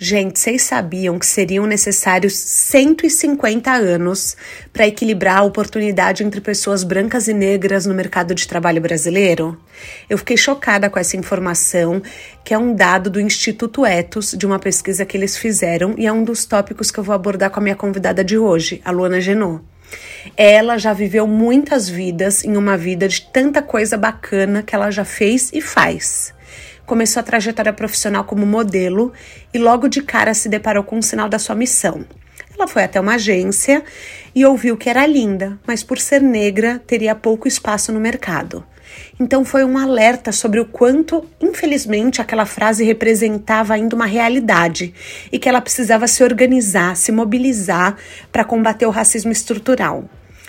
Gente, vocês sabiam que seriam necessários 150 anos para equilibrar a oportunidade entre pessoas brancas e negras no mercado de trabalho brasileiro? Eu fiquei chocada com essa informação, que é um dado do Instituto Etos, de uma pesquisa que eles fizeram, e é um dos tópicos que eu vou abordar com a minha convidada de hoje, a Luana Genot. Ela já viveu muitas vidas em uma vida de tanta coisa bacana que ela já fez e faz começou a trajetória profissional como modelo e logo de cara se deparou com um sinal da sua missão. Ela foi até uma agência e ouviu que era linda, mas por ser negra teria pouco espaço no mercado. Então foi um alerta sobre o quanto, infelizmente, aquela frase representava ainda uma realidade e que ela precisava se organizar, se mobilizar para combater o racismo estrutural.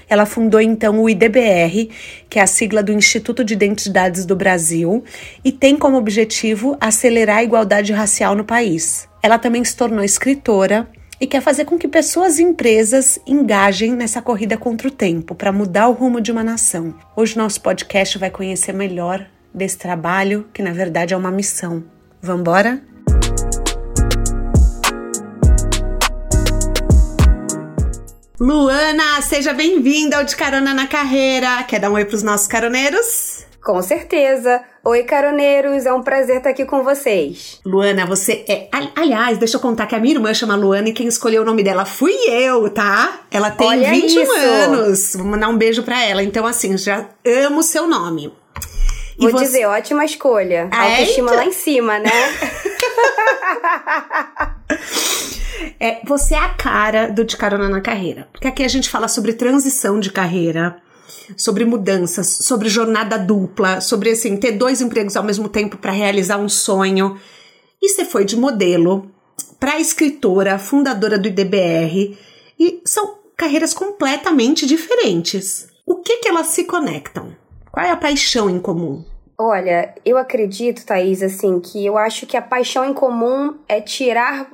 Ela fundou então o IDBR, que é a sigla do Instituto de Identidades do Brasil, e tem como objetivo acelerar a igualdade racial no país. Ela também se tornou escritora e quer fazer com que pessoas e empresas engajem nessa corrida contra o tempo para mudar o rumo de uma nação. Hoje nosso podcast vai conhecer melhor desse trabalho, que na verdade é uma missão. Vamos embora? Luana, seja bem-vinda ao De Carona na Carreira. Quer dar um oi para os nossos caroneiros? Com certeza. Oi, caroneiros, é um prazer estar aqui com vocês. Luana, você é. Aliás, deixa eu contar que a minha irmã chama Luana e quem escolheu o nome dela fui eu, tá? Ela tem Olha 21 isso. anos. Vou mandar um beijo para ela. Então, assim, já amo o seu nome. Vou você... dizer, ótima escolha. Ah, Autoestima lá em cima, né? É, você é a cara do De Carona na Carreira. Porque aqui a gente fala sobre transição de carreira, sobre mudanças, sobre jornada dupla, sobre assim, ter dois empregos ao mesmo tempo para realizar um sonho. E você foi de modelo para escritora, fundadora do IDBR, e são carreiras completamente diferentes. O que que elas se conectam? Qual é a paixão em comum? Olha, eu acredito, Thaís, assim, que eu acho que a paixão em comum é tirar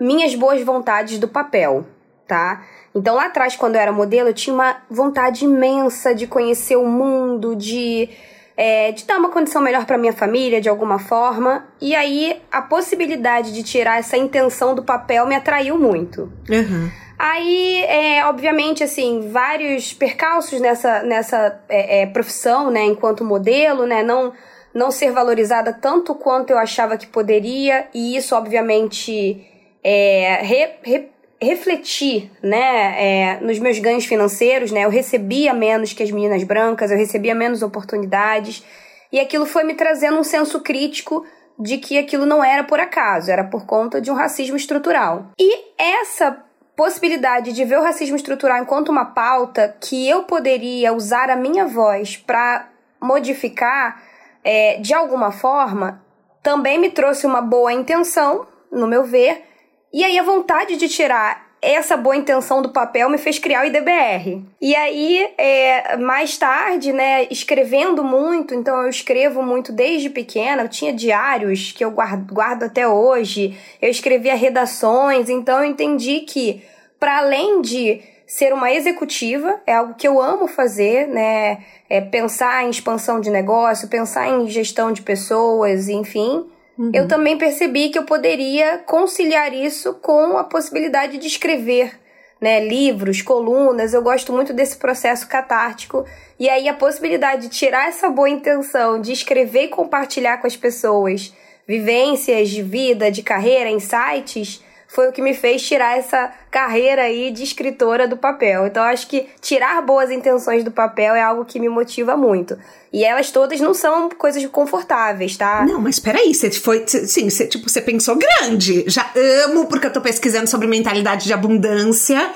minhas boas vontades do papel, tá? Então lá atrás, quando eu era modelo, eu tinha uma vontade imensa de conhecer o mundo, de, é, de dar uma condição melhor para minha família de alguma forma. E aí a possibilidade de tirar essa intenção do papel me atraiu muito. Uhum. Aí, é, obviamente, assim, vários percalços nessa, nessa é, é, profissão, né, enquanto modelo, né, não, não ser valorizada tanto quanto eu achava que poderia, e isso, obviamente, é, re, re, refletir né, é, nos meus ganhos financeiros, né? Eu recebia menos que as meninas brancas, eu recebia menos oportunidades, e aquilo foi me trazendo um senso crítico de que aquilo não era por acaso, era por conta de um racismo estrutural. E essa possibilidade de ver o racismo estrutural enquanto uma pauta que eu poderia usar a minha voz para modificar é, de alguma forma, também me trouxe uma boa intenção, no meu ver, e aí a vontade de tirar essa boa intenção do papel me fez criar o IDBR. E aí, é, mais tarde, né, escrevendo muito, então eu escrevo muito desde pequena, eu tinha diários que eu guardo, guardo até hoje, eu escrevia redações, então eu entendi que, para além de ser uma executiva, é algo que eu amo fazer, né, é pensar em expansão de negócio, pensar em gestão de pessoas, enfim, Uhum. Eu também percebi que eu poderia conciliar isso com a possibilidade de escrever né, livros, colunas. Eu gosto muito desse processo catártico. E aí a possibilidade de tirar essa boa intenção de escrever e compartilhar com as pessoas vivências de vida, de carreira, insights, foi o que me fez tirar essa carreira aí de escritora do papel. Então acho que tirar boas intenções do papel é algo que me motiva muito. E elas todas não são coisas confortáveis, tá? Não, mas peraí, você foi. Sim, você, tipo, você pensou grande. Já amo, porque eu tô pesquisando sobre mentalidade de abundância.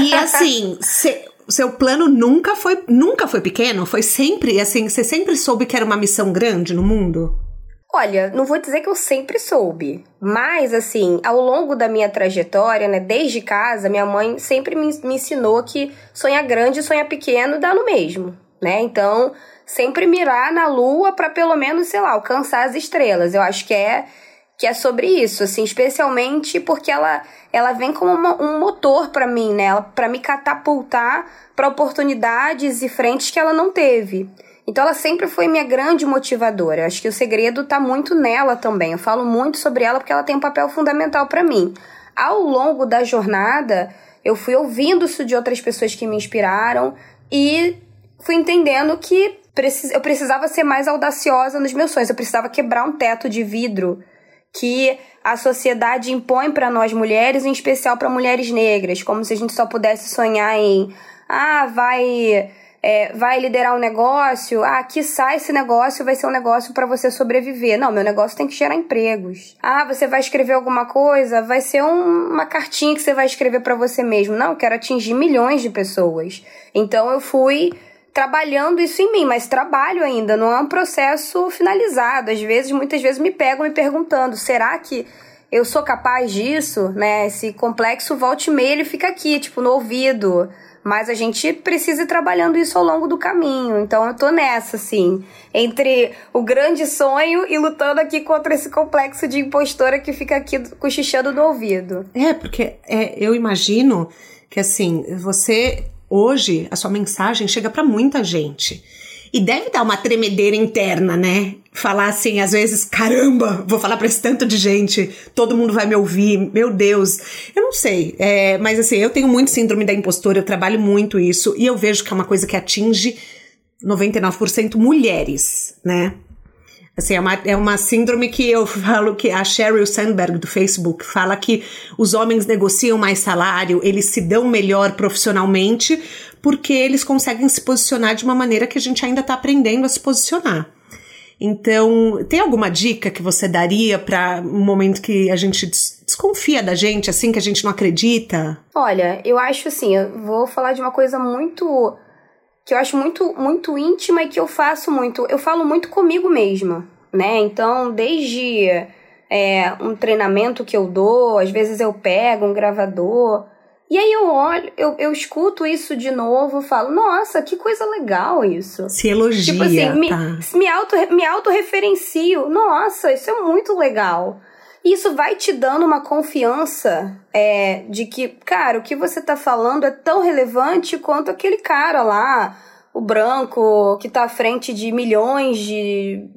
E assim, você seu plano nunca foi nunca foi pequeno, foi sempre assim, você sempre soube que era uma missão grande no mundo? Olha, não vou dizer que eu sempre soube, mas assim, ao longo da minha trajetória, né, desde casa, minha mãe sempre me, me ensinou que sonhar grande e sonhar pequeno dá no mesmo, né? Então, sempre mirar na lua para pelo menos, sei lá, alcançar as estrelas. Eu acho que é que é sobre isso, assim, especialmente porque ela ela vem como uma, um motor para mim, né? Para me catapultar para oportunidades e frentes que ela não teve. Então ela sempre foi minha grande motivadora. Acho que o segredo tá muito nela também. Eu falo muito sobre ela porque ela tem um papel fundamental para mim. Ao longo da jornada, eu fui ouvindo isso de outras pessoas que me inspiraram e fui entendendo que eu precisava ser mais audaciosa nos meus sonhos. Eu precisava quebrar um teto de vidro que a sociedade impõe para nós mulheres, em especial para mulheres negras, como se a gente só pudesse sonhar em ah, vai é, vai liderar um negócio, ah, sai esse negócio vai ser um negócio para você sobreviver. Não, meu negócio tem que gerar empregos. Ah, você vai escrever alguma coisa, vai ser um, uma cartinha que você vai escrever para você mesmo. Não, eu quero atingir milhões de pessoas. Então eu fui trabalhando isso em mim, mas trabalho ainda, não é um processo finalizado. Às vezes, muitas vezes me pegam me perguntando, será que eu sou capaz disso, né? Esse complexo volte e ele fica aqui, tipo, no ouvido. Mas a gente precisa ir trabalhando isso ao longo do caminho. Então eu tô nessa, assim, entre o grande sonho e lutando aqui contra esse complexo de impostora que fica aqui cochichando no ouvido. É, porque é, eu imagino que, assim, você hoje, a sua mensagem chega para muita gente. E deve dar uma tremedeira interna, né? Falar assim, às vezes, caramba, vou falar pra esse tanto de gente, todo mundo vai me ouvir, meu Deus. Eu não sei, é, mas assim, eu tenho muito síndrome da impostora, eu trabalho muito isso, e eu vejo que é uma coisa que atinge 99% mulheres, né? Assim, é uma, é uma síndrome que eu falo que a Sheryl Sandberg do Facebook fala que os homens negociam mais salário, eles se dão melhor profissionalmente, porque eles conseguem se posicionar de uma maneira que a gente ainda está aprendendo a se posicionar. Então, tem alguma dica que você daria para um momento que a gente desconfia da gente, assim, que a gente não acredita? Olha, eu acho assim, eu vou falar de uma coisa muito que eu acho muito, muito íntima e que eu faço muito. Eu falo muito comigo mesma, né? Então, desde é, um treinamento que eu dou, às vezes eu pego um gravador. E aí eu olho, eu, eu escuto isso de novo, falo, nossa, que coisa legal isso. Se elogia, tipo assim, tá. me, me, auto, me autorreferencio. Nossa, isso é muito legal. Isso vai te dando uma confiança é, de que, cara, o que você tá falando é tão relevante quanto aquele cara lá, o branco, que tá à frente de milhões de,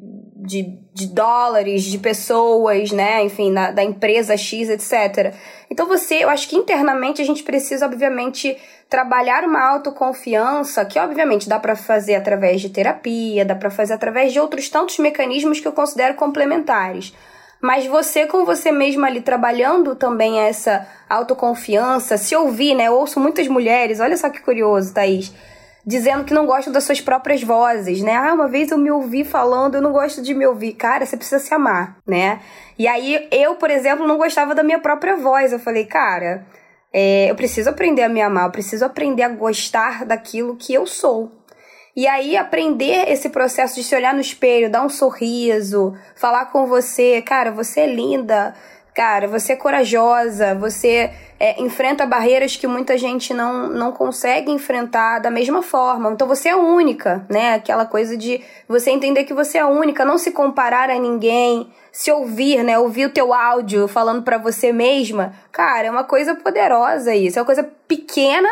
de, de dólares, de pessoas, né? Enfim, na, da empresa X, etc. Então você, eu acho que internamente a gente precisa, obviamente, trabalhar uma autoconfiança, que obviamente dá para fazer através de terapia, dá para fazer através de outros tantos mecanismos que eu considero complementares mas você com você mesma ali trabalhando também essa autoconfiança, se ouvir, né? Eu ouço muitas mulheres, olha só que curioso, Thaís, dizendo que não gostam das suas próprias vozes, né? Ah, uma vez eu me ouvi falando, eu não gosto de me ouvir. Cara, você precisa se amar, né? E aí eu, por exemplo, não gostava da minha própria voz. Eu falei, cara, é, eu preciso aprender a me amar, eu preciso aprender a gostar daquilo que eu sou. E aí aprender esse processo de se olhar no espelho, dar um sorriso, falar com você, cara, você é linda, cara, você é corajosa, você é, enfrenta barreiras que muita gente não, não consegue enfrentar da mesma forma. Então você é única, né? Aquela coisa de você entender que você é única, não se comparar a ninguém, se ouvir, né? Ouvir o teu áudio falando para você mesma. Cara, é uma coisa poderosa isso, é uma coisa pequena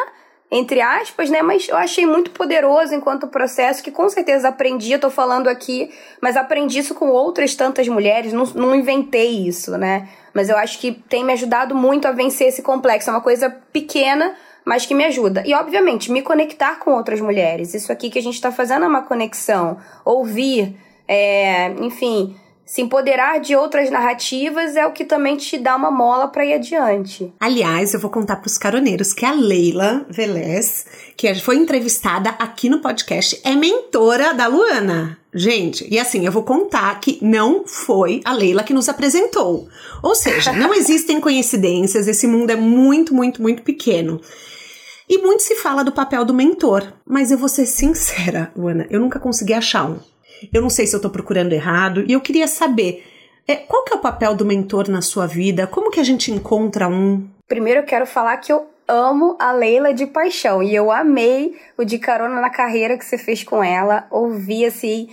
entre aspas, né? Mas eu achei muito poderoso enquanto processo, que com certeza aprendi, eu tô falando aqui, mas aprendi isso com outras tantas mulheres, não, não inventei isso, né? Mas eu acho que tem me ajudado muito a vencer esse complexo. É uma coisa pequena, mas que me ajuda. E, obviamente, me conectar com outras mulheres. Isso aqui que a gente tá fazendo é uma conexão. Ouvir, é, enfim se empoderar de outras narrativas é o que também te dá uma mola para ir adiante. Aliás, eu vou contar para os caroneiros que a Leila Velez, que foi entrevistada aqui no podcast, é mentora da Luana. Gente, e assim, eu vou contar que não foi a Leila que nos apresentou. Ou seja, não existem coincidências, esse mundo é muito, muito, muito pequeno. E muito se fala do papel do mentor, mas eu vou ser sincera, Luana, eu nunca consegui achar um. eu não sei se eu estou procurando errado, e eu queria saber é, qual que é o papel do mentor na sua vida? Como que a gente encontra um? Primeiro eu quero falar que eu amo a Leila de paixão e eu amei o de carona na carreira que você fez com ela, ouvi assim,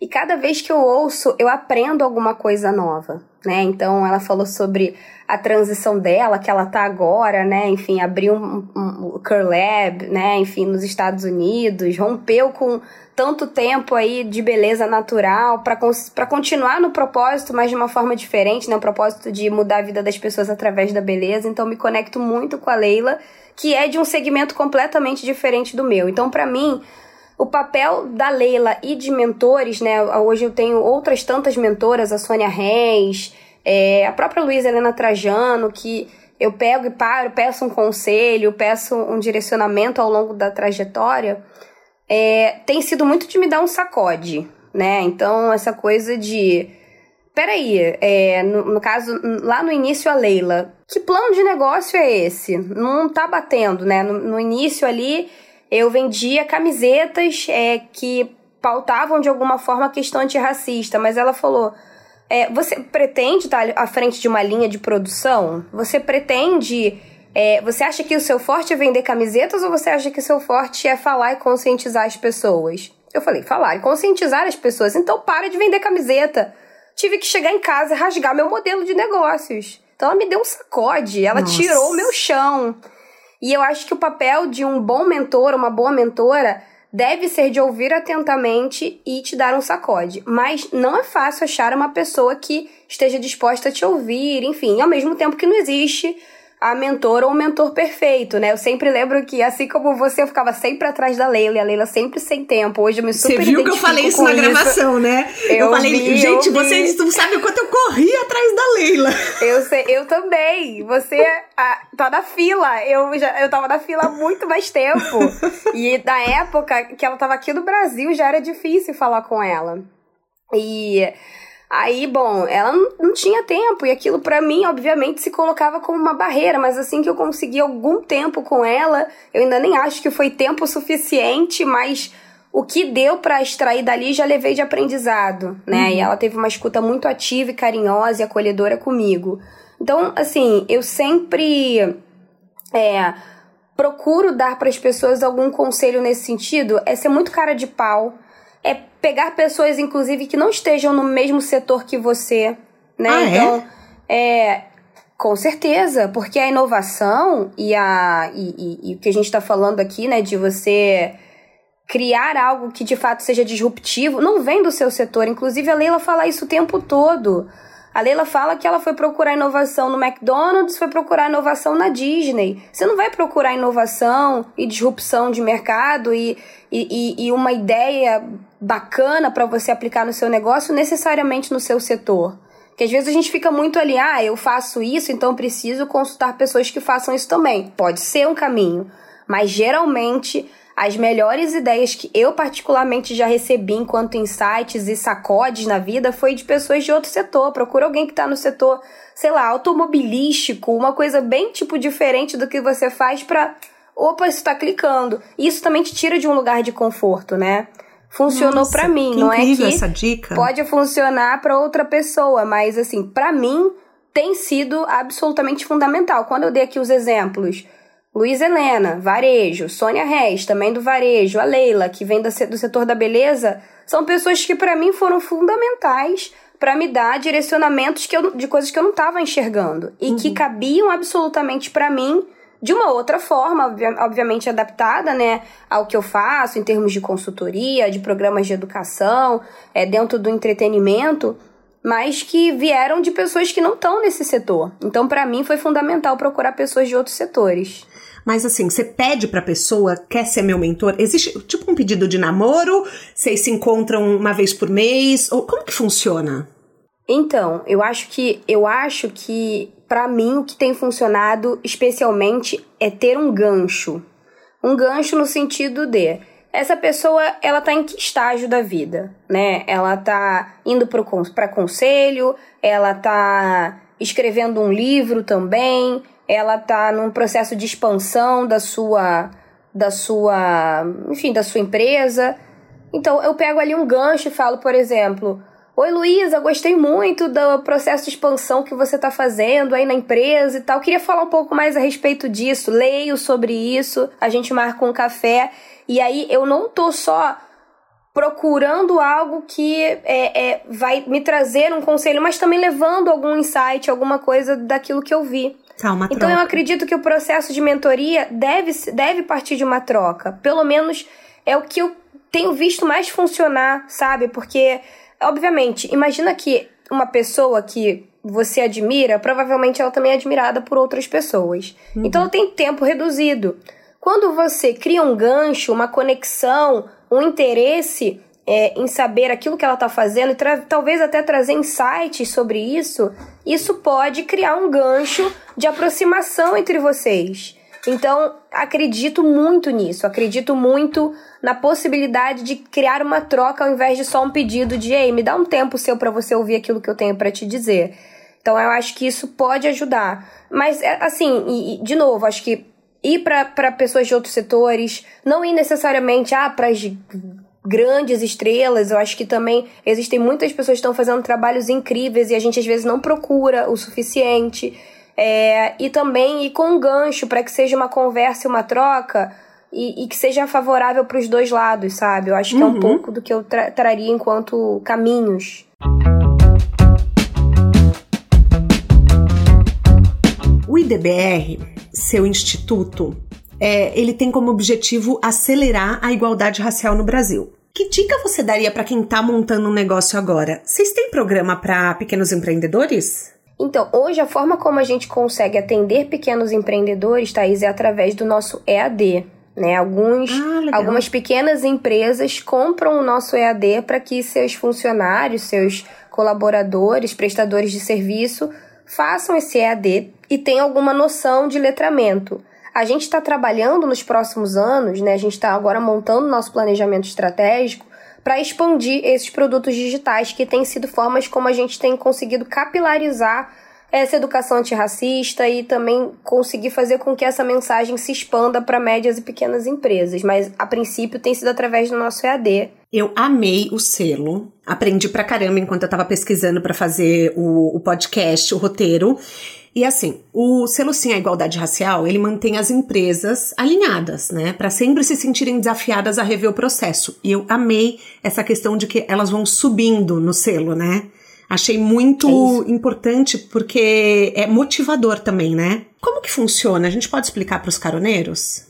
e cada vez que eu ouço, eu aprendo alguma coisa nova, né? Então ela falou sobre a transição dela, que ela tá agora, né? Enfim, abriu um, um, um Curlab, né? Enfim, nos Estados Unidos, rompeu com tanto tempo aí de beleza natural para continuar no propósito, mas de uma forma diferente, né? O propósito de mudar a vida das pessoas através da beleza. Então, me conecto muito com a Leila, que é de um segmento completamente diferente do meu. Então, para mim, o papel da Leila e de mentores, né? Hoje eu tenho outras tantas mentoras, a Sônia Reis, é, a própria Luísa Helena Trajano, que eu pego e paro, peço um conselho, peço um direcionamento ao longo da trajetória, é, tem sido muito de me dar um sacode, né? Então, essa coisa de. Peraí, é, no, no caso, lá no início, a Leila, que plano de negócio é esse? Não tá batendo, né? No, no início ali, eu vendia camisetas é, que pautavam de alguma forma a questão antirracista, mas ela falou é, você pretende estar à frente de uma linha de produção? Você pretende. É, você acha que o seu forte é vender camisetas ou você acha que o seu forte é falar e conscientizar as pessoas? Eu falei, falar e conscientizar as pessoas. Então para de vender camiseta. Tive que chegar em casa e rasgar meu modelo de negócios. Então ela me deu um sacode, ela Nossa. tirou o meu chão. E eu acho que o papel de um bom mentor, uma boa mentora, deve ser de ouvir atentamente e te dar um sacode. Mas não é fácil achar uma pessoa que esteja disposta a te ouvir, enfim, ao mesmo tempo que não existe a mentora ou o mentor perfeito, né? Eu sempre lembro que, assim como você, eu ficava sempre atrás da Leila, e a Leila sempre sem tempo. Hoje eu me super Você viu que eu falei isso na isso. gravação, né? Eu, eu falei, vi, gente, eu vocês não sabem o quanto eu corri atrás da Leila. Eu sei, eu também. Você ah, tá na fila. Eu, já, eu tava na fila há muito mais tempo. e na época que ela tava aqui no Brasil, já era difícil falar com ela. E Aí, bom, ela não tinha tempo e aquilo para mim, obviamente, se colocava como uma barreira, mas assim que eu consegui algum tempo com ela, eu ainda nem acho que foi tempo suficiente, mas o que deu para extrair dali já levei de aprendizado, né? Uhum. E ela teve uma escuta muito ativa e carinhosa e acolhedora comigo. Então, assim, eu sempre é, procuro dar para as pessoas algum conselho nesse sentido, é ser muito cara de pau é pegar pessoas, inclusive, que não estejam no mesmo setor que você, né? Ah, é? então, é? é? Com certeza, porque a inovação e, a, e, e, e o que a gente está falando aqui, né, de você criar algo que de fato seja disruptivo, não vem do seu setor. Inclusive, a Leila fala isso o tempo todo. A Leila fala que ela foi procurar inovação no McDonald's, foi procurar inovação na Disney. Você não vai procurar inovação e disrupção de mercado e, e, e uma ideia bacana para você aplicar no seu negócio necessariamente no seu setor. Porque às vezes a gente fica muito ali, ah, eu faço isso, então preciso consultar pessoas que façam isso também. Pode ser um caminho, mas geralmente as melhores ideias que eu particularmente já recebi enquanto insights e sacodes na vida foi de pessoas de outro setor. Procura alguém que está no setor, sei lá, automobilístico, uma coisa bem tipo diferente do que você faz para opa, isso está clicando. Isso também te tira de um lugar de conforto, né? Funcionou para mim, não é que essa dica. pode funcionar para outra pessoa, mas assim, para mim tem sido absolutamente fundamental. Quando eu dei aqui os exemplos, Luiz Helena, varejo, Sônia Reis, também do varejo, a Leila, que vem do setor da beleza, são pessoas que para mim foram fundamentais para me dar direcionamentos que eu, de coisas que eu não estava enxergando e uhum. que cabiam absolutamente para mim de uma outra forma, obviamente adaptada, né, ao que eu faço em termos de consultoria, de programas de educação, é, dentro do entretenimento, mas que vieram de pessoas que não estão nesse setor. Então, para mim, foi fundamental procurar pessoas de outros setores. Mas assim, você pede pra pessoa, quer ser meu mentor? Existe tipo um pedido de namoro? Vocês se encontram uma vez por mês? Ou como que funciona? Então, eu acho que eu acho que para mim o que tem funcionado especialmente é ter um gancho. Um gancho no sentido de essa pessoa, ela tá em que estágio da vida, né? Ela tá indo para conselho, ela tá escrevendo um livro também, ela tá num processo de expansão da sua da sua, enfim, da sua empresa. Então eu pego ali um gancho e falo, por exemplo, Oi Luísa, gostei muito do processo de expansão que você está fazendo aí na empresa e tal. Queria falar um pouco mais a respeito disso. Leio sobre isso, a gente marca um café. E aí eu não tô só procurando algo que é, é, vai me trazer um conselho, mas também levando algum insight, alguma coisa daquilo que eu vi. Tá, então troca. eu acredito que o processo de mentoria deve, deve partir de uma troca. Pelo menos é o que eu tenho visto mais funcionar, sabe? Porque, obviamente, imagina que uma pessoa que você admira, provavelmente ela também é admirada por outras pessoas. Uhum. Então ela tem tempo reduzido. Quando você cria um gancho, uma conexão, um interesse é, em saber aquilo que ela está fazendo e talvez até trazer insights sobre isso, isso pode criar um gancho de aproximação entre vocês. Então, acredito muito nisso, acredito muito na possibilidade de criar uma troca ao invés de só um pedido de ei, me dá um tempo seu para você ouvir aquilo que eu tenho para te dizer. Então, eu acho que isso pode ajudar. Mas, é, assim, e, de novo, acho que ir para pessoas de outros setores, não ir necessariamente ah, para as grandes estrelas. Eu acho que também existem muitas pessoas que estão fazendo trabalhos incríveis e a gente às vezes não procura o suficiente. É, e também ir com um gancho para que seja uma conversa e uma troca e, e que seja favorável para os dois lados, sabe? Eu acho que uhum. é um uhum. pouco do que eu tra traria enquanto caminhos. O IDBR, seu instituto, é, ele tem como objetivo acelerar a igualdade racial no Brasil. Que dica você daria para quem está montando um negócio agora? Vocês têm programa para pequenos empreendedores? Então, hoje a forma como a gente consegue atender pequenos empreendedores, Thaís, é através do nosso EAD. Né? Alguns, ah, algumas pequenas empresas compram o nosso EAD para que seus funcionários, seus colaboradores, prestadores de serviço façam esse EAD e tenham alguma noção de letramento. A gente está trabalhando nos próximos anos, né? A gente está agora montando nosso planejamento estratégico para expandir esses produtos digitais, que têm sido formas como a gente tem conseguido capilarizar essa educação antirracista e também conseguir fazer com que essa mensagem se expanda para médias e pequenas empresas. Mas a princípio tem sido através do nosso EAD. Eu amei o selo, aprendi pra caramba enquanto eu tava pesquisando para fazer o, o podcast, o roteiro. E assim, o selo Sim à Igualdade Racial, ele mantém as empresas alinhadas, né? Para sempre se sentirem desafiadas a rever o processo. E eu amei essa questão de que elas vão subindo no selo, né? Achei muito é importante porque é motivador também, né? Como que funciona? A gente pode explicar para os caroneiros?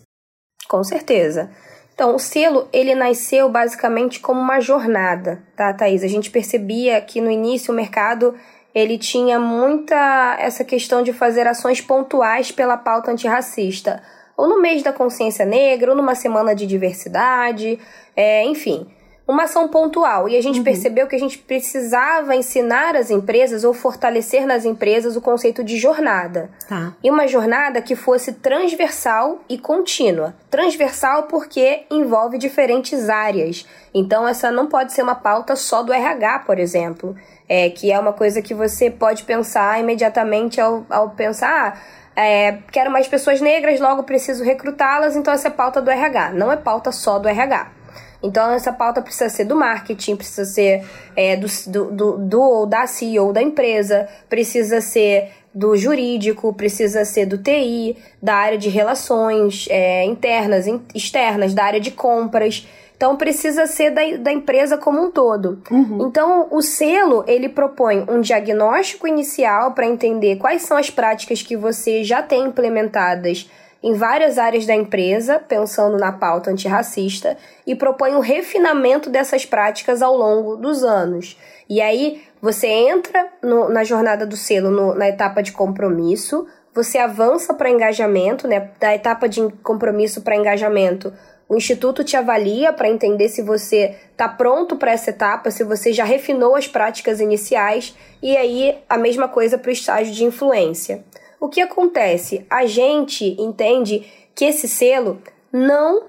Com certeza. Então, o selo, ele nasceu basicamente como uma jornada, tá, Thaís? A gente percebia que no início o mercado ele tinha muita essa questão de fazer ações pontuais pela pauta antirracista, ou no mês da consciência negra, ou numa semana de diversidade, é, enfim, uma ação pontual. E a gente uhum. percebeu que a gente precisava ensinar as empresas ou fortalecer nas empresas o conceito de jornada. Tá. E uma jornada que fosse transversal e contínua. Transversal porque envolve diferentes áreas. Então, essa não pode ser uma pauta só do RH, por exemplo é, que é uma coisa que você pode pensar imediatamente ao, ao pensar. Ah, é, quero mais pessoas negras, logo preciso recrutá-las, então essa é pauta do RH. Não é pauta só do RH. Então, essa pauta precisa ser do marketing, precisa ser é, do, do, do, ou da CEO da empresa, precisa ser do jurídico, precisa ser do TI, da área de relações é, internas, externas, da área de compras. Então precisa ser da, da empresa como um todo. Uhum. Então o selo ele propõe um diagnóstico inicial para entender quais são as práticas que você já tem implementadas em várias áreas da empresa, pensando na pauta antirracista, e propõe um refinamento dessas práticas ao longo dos anos. E aí você entra no, na jornada do selo no, na etapa de compromisso, você avança para engajamento, né? Da etapa de compromisso para engajamento, o instituto te avalia para entender se você está pronto para essa etapa, se você já refinou as práticas iniciais, e aí a mesma coisa para o estágio de influência. O que acontece? A gente entende que esse selo não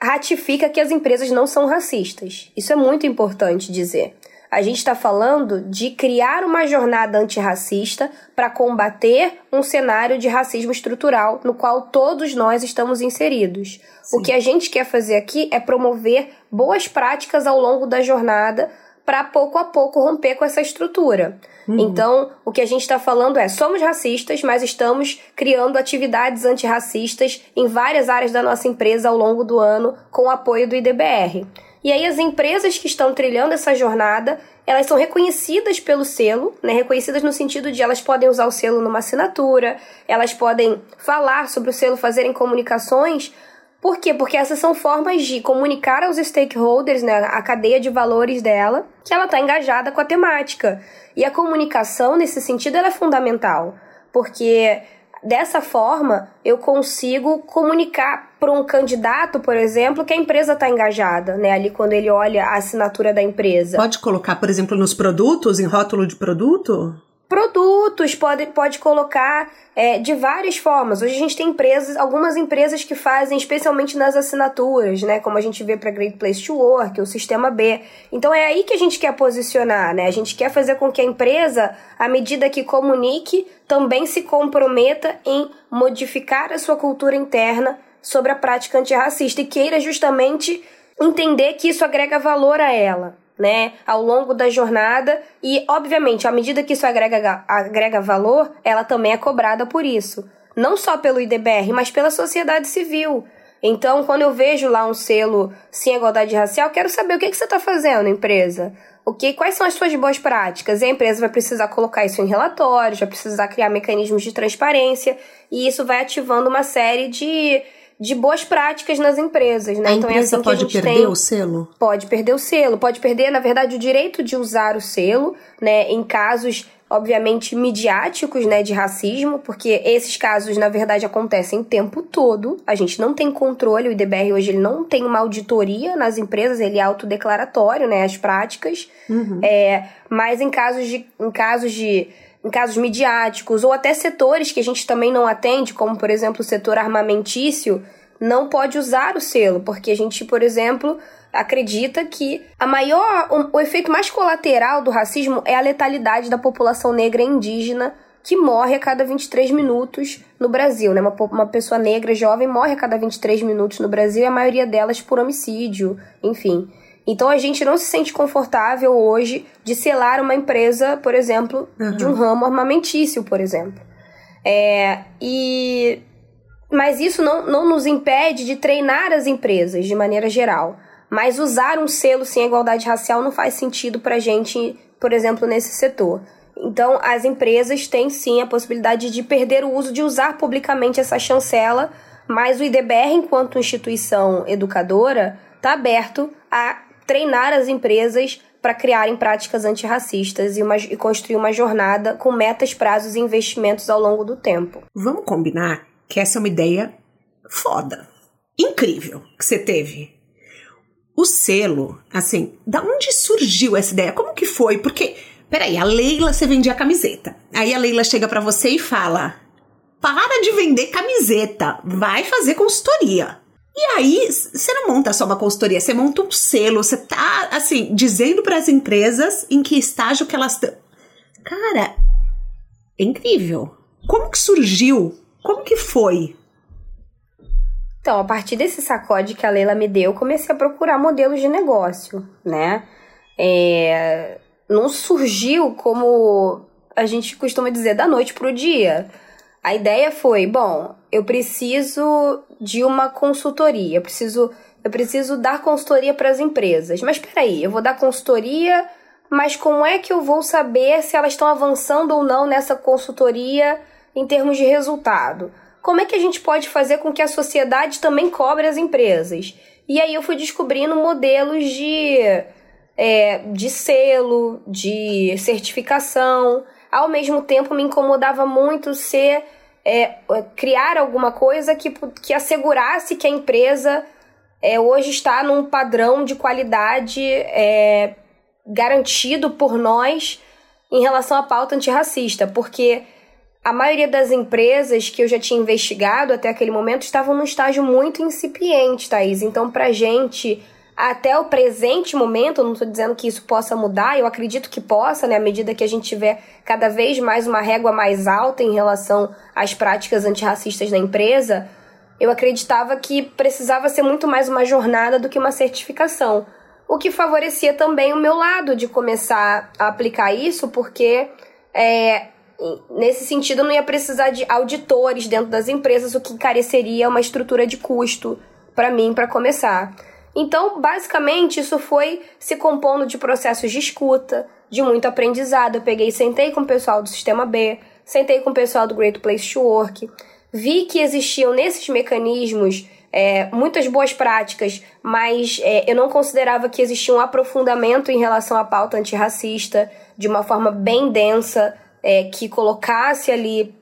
ratifica que as empresas não são racistas. Isso é muito importante dizer. A gente está falando de criar uma jornada antirracista para combater um cenário de racismo estrutural no qual todos nós estamos inseridos. Sim. O que a gente quer fazer aqui é promover boas práticas ao longo da jornada para pouco a pouco romper com essa estrutura. Uhum. Então, o que a gente está falando é: somos racistas, mas estamos criando atividades antirracistas em várias áreas da nossa empresa ao longo do ano com o apoio do IDBR. E aí, as empresas que estão trilhando essa jornada, elas são reconhecidas pelo selo, né? Reconhecidas no sentido de elas podem usar o selo numa assinatura, elas podem falar sobre o selo, fazerem comunicações, por quê? Porque essas são formas de comunicar aos stakeholders, né, a cadeia de valores dela, que ela está engajada com a temática. E a comunicação, nesse sentido, ela é fundamental, porque dessa forma eu consigo comunicar para um candidato, por exemplo, que a empresa está engajada, né? Ali quando ele olha a assinatura da empresa. Pode colocar, por exemplo, nos produtos, em rótulo de produto? Produtos, pode, pode colocar é, de várias formas. Hoje a gente tem empresas, algumas empresas que fazem, especialmente nas assinaturas, né? Como a gente vê para Great Place to Work, o Sistema B. Então é aí que a gente quer posicionar, né? A gente quer fazer com que a empresa, à medida que comunique, também se comprometa em modificar a sua cultura interna sobre a prática antirracista e queira justamente entender que isso agrega valor a ela né, ao longo da jornada e, obviamente, à medida que isso agrega, agrega valor, ela também é cobrada por isso. Não só pelo IDBR, mas pela sociedade civil. Então, quando eu vejo lá um selo sem igualdade racial, quero saber o que, que você está fazendo, empresa. O que, quais são as suas boas práticas? E a empresa vai precisar colocar isso em relatórios, vai precisar criar mecanismos de transparência, e isso vai ativando uma série de de boas práticas nas empresas, né? A então empresa é assim pode perder tem... o selo? Pode perder o selo, pode perder, na verdade, o direito de usar o selo, né? Em casos, obviamente, midiáticos, né? De racismo, porque esses casos, na verdade, acontecem o tempo todo. A gente não tem controle, o IDBR hoje ele não tem uma auditoria nas empresas, ele é autodeclaratório, né? As práticas. Uhum. É, mas em casos de. Em casos de em casos midiáticos, ou até setores que a gente também não atende, como por exemplo o setor armamentício, não pode usar o selo, porque a gente, por exemplo, acredita que a maior, o, o efeito mais colateral do racismo é a letalidade da população negra e indígena que morre a cada 23 minutos no Brasil, né? Uma, uma pessoa negra jovem morre a cada 23 minutos no Brasil e a maioria delas por homicídio, enfim. Então a gente não se sente confortável hoje de selar uma empresa, por exemplo, uhum. de um ramo armamentício, por exemplo. É, e mas isso não, não nos impede de treinar as empresas de maneira geral. Mas usar um selo sem igualdade racial não faz sentido para gente, por exemplo, nesse setor. Então, as empresas têm sim a possibilidade de perder o uso de usar publicamente essa chancela, mas o IDBR, enquanto instituição educadora, está aberto a treinar as empresas para criarem práticas antirracistas e, uma, e construir uma jornada com metas, prazos e investimentos ao longo do tempo. Vamos combinar que essa é uma ideia foda, incrível que você teve. O selo, assim, da onde surgiu essa ideia? Como que foi? Porque, peraí, a Leila você vendia camiseta. Aí a Leila chega para você e fala: para de vender camiseta, vai fazer consultoria. E aí, você não monta só uma consultoria, você monta um selo, você tá, assim, dizendo para as empresas em que estágio que elas estão. Cara, é incrível. Como que surgiu? Como que foi? Então, a partir desse sacode que a Leila me deu, eu comecei a procurar modelos de negócio, né? É, não surgiu como a gente costuma dizer da noite pro dia. A ideia foi, bom, eu preciso de uma consultoria, eu preciso, eu preciso dar consultoria para as empresas. Mas peraí, eu vou dar consultoria, mas como é que eu vou saber se elas estão avançando ou não nessa consultoria em termos de resultado? Como é que a gente pode fazer com que a sociedade também cobre as empresas? E aí eu fui descobrindo modelos de, é, de selo, de certificação. Ao mesmo tempo, me incomodava muito ser é, criar alguma coisa que, que assegurasse que a empresa é, hoje está num padrão de qualidade é, garantido por nós em relação à pauta antirracista, porque a maioria das empresas que eu já tinha investigado até aquele momento estavam num estágio muito incipiente, Thaís. Então, para gente até o presente momento, não estou dizendo que isso possa mudar, eu acredito que possa, né, à medida que a gente tiver cada vez mais uma régua mais alta em relação às práticas antirracistas na empresa, eu acreditava que precisava ser muito mais uma jornada do que uma certificação. O que favorecia também o meu lado de começar a aplicar isso, porque é, nesse sentido não ia precisar de auditores dentro das empresas, o que encareceria uma estrutura de custo para mim para começar. Então, basicamente, isso foi se compondo de processos de escuta, de muito aprendizado. Eu peguei, sentei com o pessoal do Sistema B, sentei com o pessoal do Great Place to Work, vi que existiam nesses mecanismos é, muitas boas práticas, mas é, eu não considerava que existia um aprofundamento em relação à pauta antirracista de uma forma bem densa, é, que colocasse ali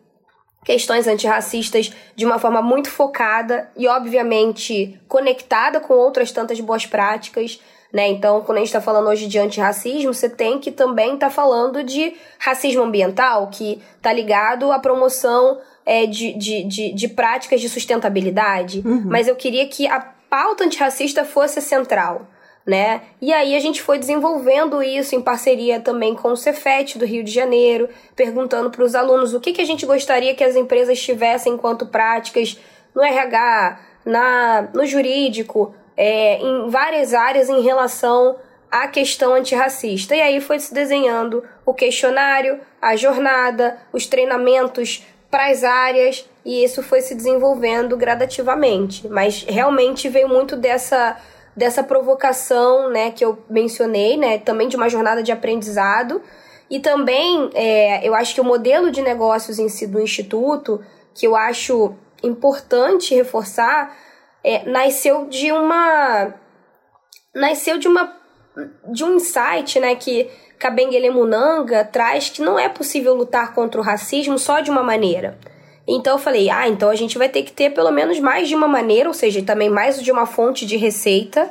questões antirracistas de uma forma muito focada e, obviamente, conectada com outras tantas boas práticas. Né? Então, quando a gente está falando hoje de antirracismo, você tem que também estar tá falando de racismo ambiental, que está ligado à promoção é, de, de, de, de, práticas de sustentabilidade. Uhum. Mas eu queria que a pauta antirracista fosse central né? E aí a gente foi desenvolvendo isso em parceria também com o Cefet do Rio de Janeiro, perguntando para os alunos o que, que a gente gostaria que as empresas tivessem enquanto práticas no RH, na, no jurídico, é, em várias áreas em relação à questão antirracista. E aí foi se desenhando o questionário, a jornada, os treinamentos para as áreas, e isso foi se desenvolvendo gradativamente. Mas realmente veio muito dessa dessa provocação, né, que eu mencionei, né, também de uma jornada de aprendizado. E também, é, eu acho que o modelo de negócios em si do Instituto, que eu acho importante reforçar, é, nasceu de uma. Nasceu de uma. de um insight, né, que Kabengele Munanga traz que não é possível lutar contra o racismo só de uma maneira. Então eu falei, ah, então a gente vai ter que ter pelo menos mais de uma maneira, ou seja, também mais de uma fonte de receita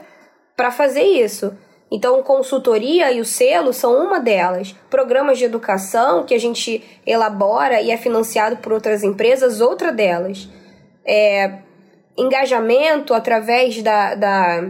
para fazer isso. Então, consultoria e o selo são uma delas. Programas de educação que a gente elabora e é financiado por outras empresas, outra delas. É, engajamento através da, da,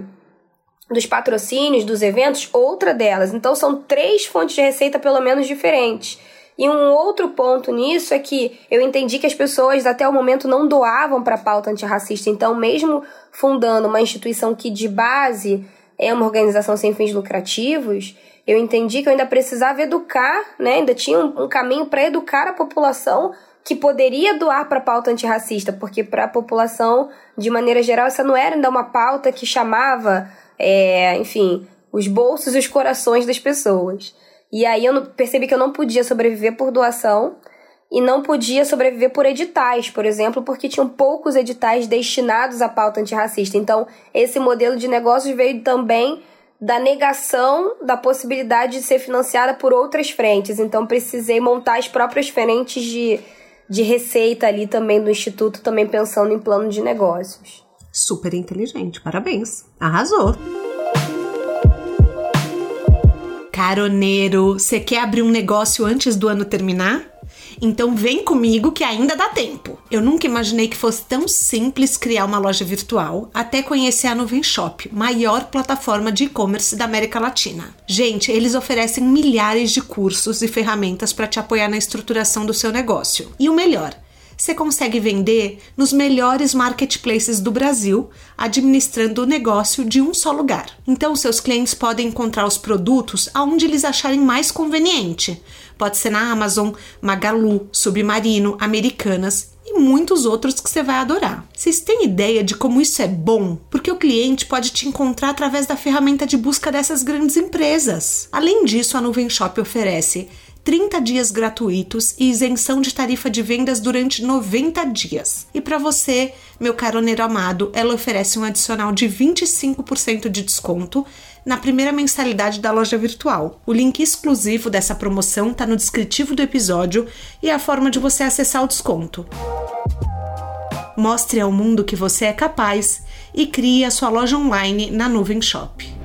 dos patrocínios, dos eventos, outra delas. Então, são três fontes de receita, pelo menos, diferentes. E um outro ponto nisso é que eu entendi que as pessoas até o momento não doavam para a pauta antirracista. Então, mesmo fundando uma instituição que de base é uma organização sem fins lucrativos, eu entendi que eu ainda precisava educar, né? Ainda tinha um, um caminho para educar a população que poderia doar para a pauta antirracista, porque para a população, de maneira geral, essa não era ainda uma pauta que chamava, é, enfim, os bolsos e os corações das pessoas. E aí eu percebi que eu não podia sobreviver por doação e não podia sobreviver por editais, por exemplo, porque tinham poucos editais destinados à pauta antirracista. Então, esse modelo de negócios veio também da negação da possibilidade de ser financiada por outras frentes. Então, precisei montar as próprias frentes de, de receita ali também do Instituto, também pensando em plano de negócios. Super inteligente, parabéns. Arrasou. Caroneiro, você quer abrir um negócio antes do ano terminar? Então vem comigo que ainda dá tempo. Eu nunca imaginei que fosse tão simples criar uma loja virtual até conhecer a Nuvem Shop, maior plataforma de e-commerce da América Latina. Gente, eles oferecem milhares de cursos e ferramentas para te apoiar na estruturação do seu negócio. E o melhor, você consegue vender nos melhores marketplaces do Brasil, administrando o negócio de um só lugar. Então, seus clientes podem encontrar os produtos aonde eles acharem mais conveniente. Pode ser na Amazon, Magalu, Submarino, Americanas e muitos outros que você vai adorar. Vocês têm ideia de como isso é bom? Porque o cliente pode te encontrar através da ferramenta de busca dessas grandes empresas. Além disso, a Nuvem Shop oferece 30 dias gratuitos e isenção de tarifa de vendas durante 90 dias. E para você, meu caroneiro amado, ela oferece um adicional de 25% de desconto na primeira mensalidade da loja virtual. O link exclusivo dessa promoção está no descritivo do episódio e é a forma de você acessar o desconto. Mostre ao mundo que você é capaz e crie a sua loja online na Nuvem Shop.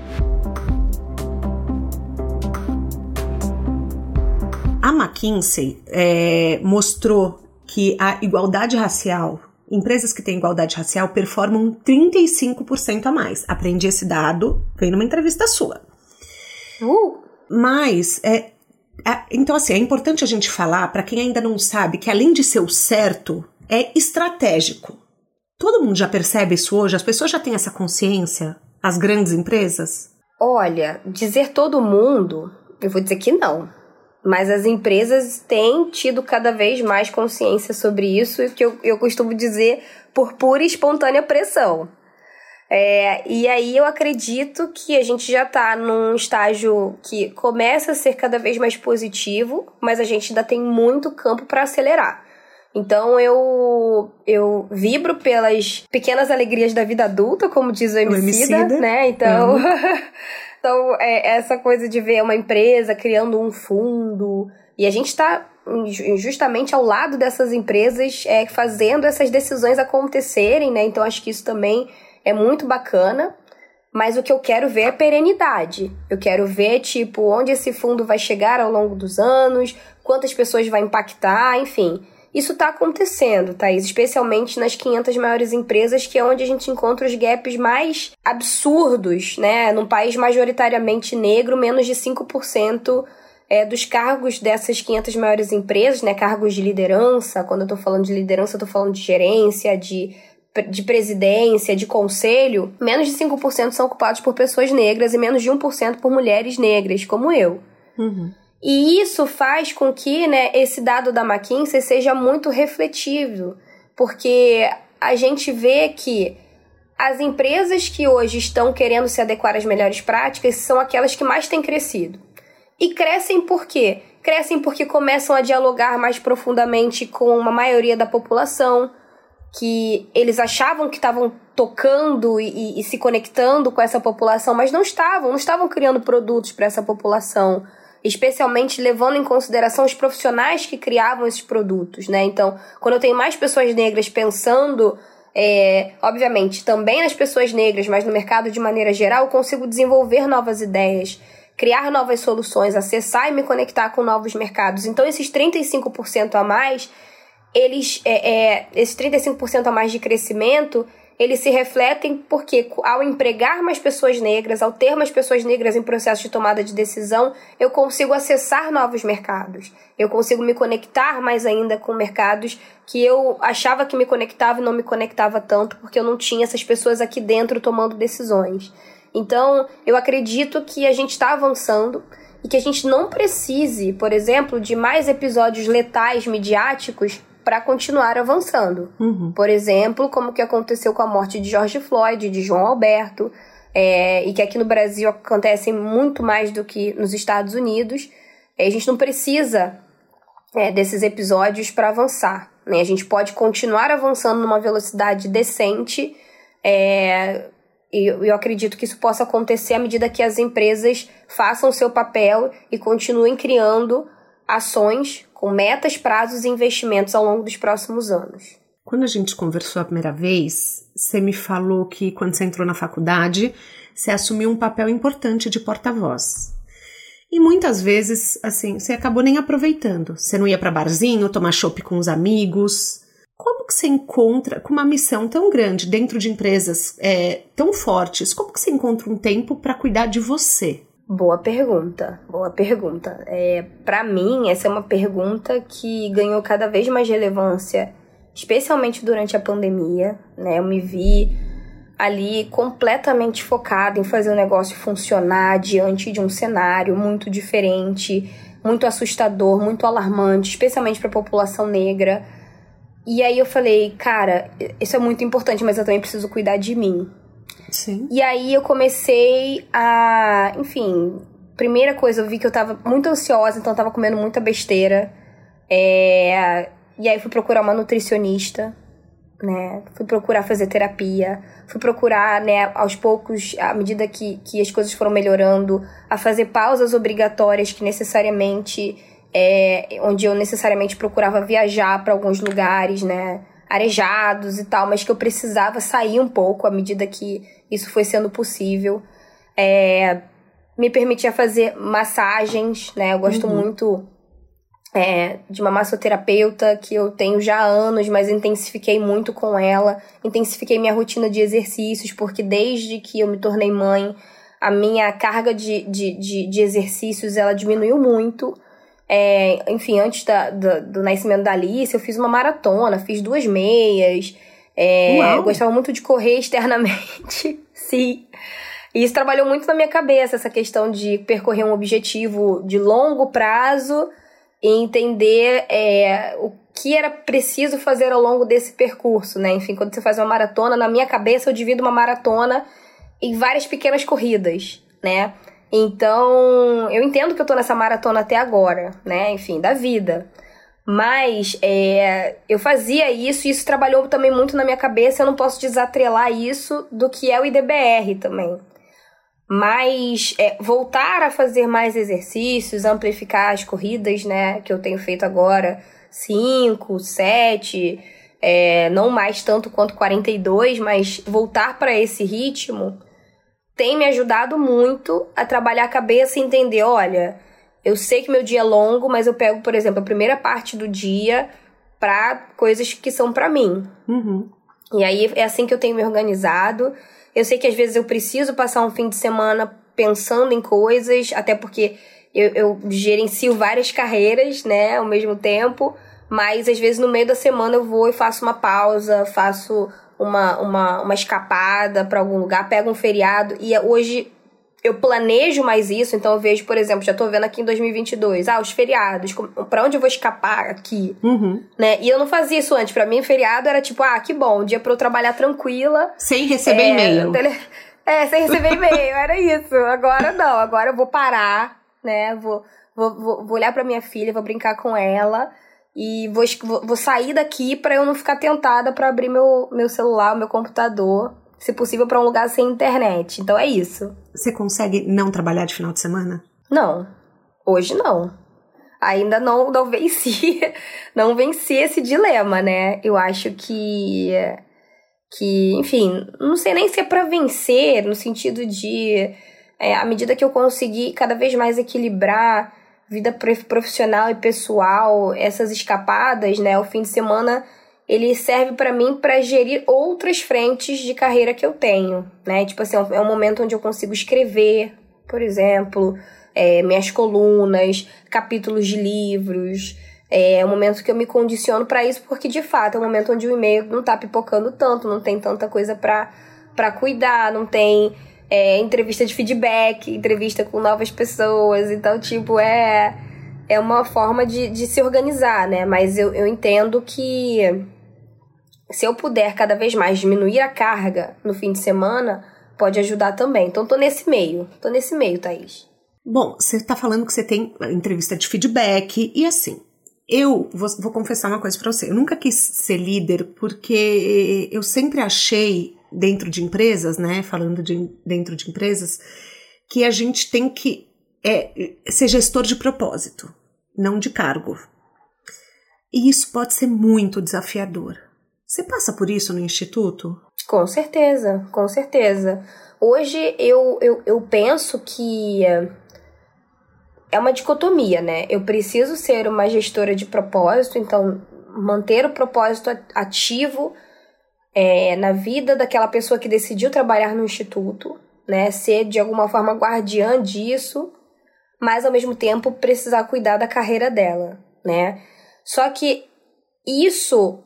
A McKinsey é, mostrou que a igualdade racial empresas que têm igualdade racial performam 35% a mais. Aprendi esse dado, veio numa entrevista sua. Uh. Mas, é, é, então assim, é importante a gente falar, para quem ainda não sabe, que além de ser o certo, é estratégico. Todo mundo já percebe isso hoje? As pessoas já têm essa consciência? As grandes empresas? Olha, dizer todo mundo, eu vou dizer que não. Mas as empresas têm tido cada vez mais consciência sobre isso, que eu, eu costumo dizer por pura e espontânea pressão. É, e aí eu acredito que a gente já está num estágio que começa a ser cada vez mais positivo, mas a gente ainda tem muito campo para acelerar. Então eu eu vibro pelas pequenas alegrias da vida adulta, como diz o Emicida, o Emicida. né? Então, uhum. então é essa coisa de ver uma empresa criando um fundo e a gente está justamente ao lado dessas empresas é, fazendo essas decisões acontecerem, né? Então acho que isso também é muito bacana. Mas o que eu quero ver é perenidade. Eu quero ver, tipo, onde esse fundo vai chegar ao longo dos anos, quantas pessoas vai impactar, enfim. Isso está acontecendo, Thaís, especialmente nas 500 maiores empresas, que é onde a gente encontra os gaps mais absurdos, né? Num país majoritariamente negro, menos de 5% é, dos cargos dessas 500 maiores empresas, né? Cargos de liderança, quando eu estou falando de liderança, eu tô falando de gerência, de de presidência, de conselho, menos de 5% são ocupados por pessoas negras e menos de 1% por mulheres negras, como eu. Uhum. E isso faz com que né, esse dado da McKinsey seja muito refletido, porque a gente vê que as empresas que hoje estão querendo se adequar às melhores práticas são aquelas que mais têm crescido. E crescem por quê? Crescem porque começam a dialogar mais profundamente com uma maioria da população, que eles achavam que estavam tocando e, e, se conectando com essa população, mas não estavam, não estavam criando produtos para essa população especialmente levando em consideração os profissionais que criavam esses produtos, né? Então, quando eu tenho mais pessoas negras pensando, é, obviamente, também nas pessoas negras, mas no mercado de maneira geral, eu consigo desenvolver novas ideias, criar novas soluções, acessar e me conectar com novos mercados. Então, esses 35% a mais, eles, é, é, esses 35% a mais de crescimento, eles se refletem porque, ao empregar mais pessoas negras, ao ter mais pessoas negras em processo de tomada de decisão, eu consigo acessar novos mercados. Eu consigo me conectar mais ainda com mercados que eu achava que me conectava e não me conectava tanto, porque eu não tinha essas pessoas aqui dentro tomando decisões. Então, eu acredito que a gente está avançando e que a gente não precise, por exemplo, de mais episódios letais midiáticos para continuar avançando. Uhum. Por exemplo, como que aconteceu com a morte de George Floyd, de João Alberto, é, e que aqui no Brasil acontecem muito mais do que nos Estados Unidos. É, a gente não precisa é, desses episódios para avançar. Né? A gente pode continuar avançando numa velocidade decente. É, e eu acredito que isso possa acontecer à medida que as empresas façam o seu papel e continuem criando ações com metas, prazos e investimentos ao longo dos próximos anos. Quando a gente conversou a primeira vez, você me falou que quando você entrou na faculdade, você assumiu um papel importante de porta-voz. E muitas vezes, assim, você acabou nem aproveitando. Você não ia para barzinho, tomar chopp com os amigos. Como que você encontra, com uma missão tão grande dentro de empresas é, tão fortes, como que você encontra um tempo para cuidar de você? Boa pergunta, boa pergunta. É, para mim, essa é uma pergunta que ganhou cada vez mais relevância, especialmente durante a pandemia. Né? Eu me vi ali completamente focada em fazer o negócio funcionar diante de um cenário muito diferente, muito assustador, muito alarmante, especialmente para a população negra. E aí eu falei, cara, isso é muito importante, mas eu também preciso cuidar de mim. Sim. E aí eu comecei a, enfim, primeira coisa, eu vi que eu tava muito ansiosa, então eu tava comendo muita besteira. É, e aí fui procurar uma nutricionista, né? Fui procurar fazer terapia, fui procurar, né, aos poucos, à medida que, que as coisas foram melhorando, a fazer pausas obrigatórias que necessariamente, é, onde eu necessariamente procurava viajar para alguns lugares, né? Arejados e tal, mas que eu precisava sair um pouco à medida que isso foi sendo possível. É, me permitia fazer massagens, né? Eu gosto uhum. muito é, de uma massoterapeuta que eu tenho já há anos, mas intensifiquei muito com ela. Intensifiquei minha rotina de exercícios, porque desde que eu me tornei mãe, a minha carga de, de, de, de exercícios ela diminuiu muito. É, enfim, antes da, do, do, nascimento da Alice, eu fiz uma maratona, fiz duas meias. É, gostava muito de correr externamente. Sim. E isso trabalhou muito na minha cabeça, essa questão de percorrer um objetivo de longo prazo e entender é, o que era preciso fazer ao longo desse percurso, né? Enfim, quando você faz uma maratona, na minha cabeça eu divido uma maratona em várias pequenas corridas, né? Então, eu entendo que eu tô nessa maratona até agora, né? Enfim, da vida. Mas é, eu fazia isso e isso trabalhou também muito na minha cabeça. Eu não posso desatrelar isso do que é o IDBR também. Mas é, voltar a fazer mais exercícios, amplificar as corridas, né? Que eu tenho feito agora, 5, 7, é, não mais tanto quanto 42, mas voltar para esse ritmo tem me ajudado muito a trabalhar a cabeça e entender, olha, eu sei que meu dia é longo, mas eu pego, por exemplo, a primeira parte do dia para coisas que são para mim. Uhum. E aí é assim que eu tenho me organizado. Eu sei que às vezes eu preciso passar um fim de semana pensando em coisas, até porque eu, eu gerencio várias carreiras, né, ao mesmo tempo. Mas às vezes no meio da semana eu vou e faço uma pausa, faço uma, uma, uma escapada para algum lugar, pego um feriado. E hoje eu planejo mais isso, então eu vejo, por exemplo, já tô vendo aqui em 2022, ah, os feriados, para onde eu vou escapar aqui, uhum. né? E eu não fazia isso antes, para mim feriado era tipo, ah, que bom, um dia para eu trabalhar tranquila, sem receber é, e-mail. Tele... É, sem receber e-mail, era isso. Agora não, agora eu vou parar, né? Vou vou, vou, vou olhar para minha filha, vou brincar com ela e vou, vou sair daqui para eu não ficar tentada para abrir meu, meu celular, meu computador, se possível para um lugar sem internet. Então é isso. Você consegue não trabalhar de final de semana? Não. Hoje não. Ainda não, não venci, não venci esse dilema, né? Eu acho que que, enfim, não sei nem se é para vencer no sentido de é, à medida que eu conseguir cada vez mais equilibrar vida profissional e pessoal, essas escapadas, né? O fim de semana ele serve para mim para gerir outras frentes de carreira que eu tenho, né? Tipo assim, é um momento onde eu consigo escrever, por exemplo, é, minhas colunas, capítulos de livros. É um momento que eu me condiciono para isso, porque de fato é um momento onde o e-mail não tá pipocando tanto, não tem tanta coisa para cuidar, não tem é, entrevista de feedback, entrevista com novas pessoas. Então, tipo, é, é uma forma de, de se organizar, né? Mas eu, eu entendo que se eu puder cada vez mais diminuir a carga no fim de semana, pode ajudar também. Então, tô nesse meio. Tô nesse meio, Thaís. Bom, você tá falando que você tem entrevista de feedback e assim. Eu vou, vou confessar uma coisa para você. Eu nunca quis ser líder porque eu sempre achei dentro de empresas, né? Falando de dentro de empresas, que a gente tem que é, ser gestor de propósito, não de cargo. E isso pode ser muito desafiador. Você passa por isso no instituto? Com certeza, com certeza. Hoje eu, eu, eu penso que é uma dicotomia, né? Eu preciso ser uma gestora de propósito, então manter o propósito ativo é, na vida daquela pessoa que decidiu trabalhar no instituto, né? Ser de alguma forma guardiã disso, mas ao mesmo tempo precisar cuidar da carreira dela, né? Só que isso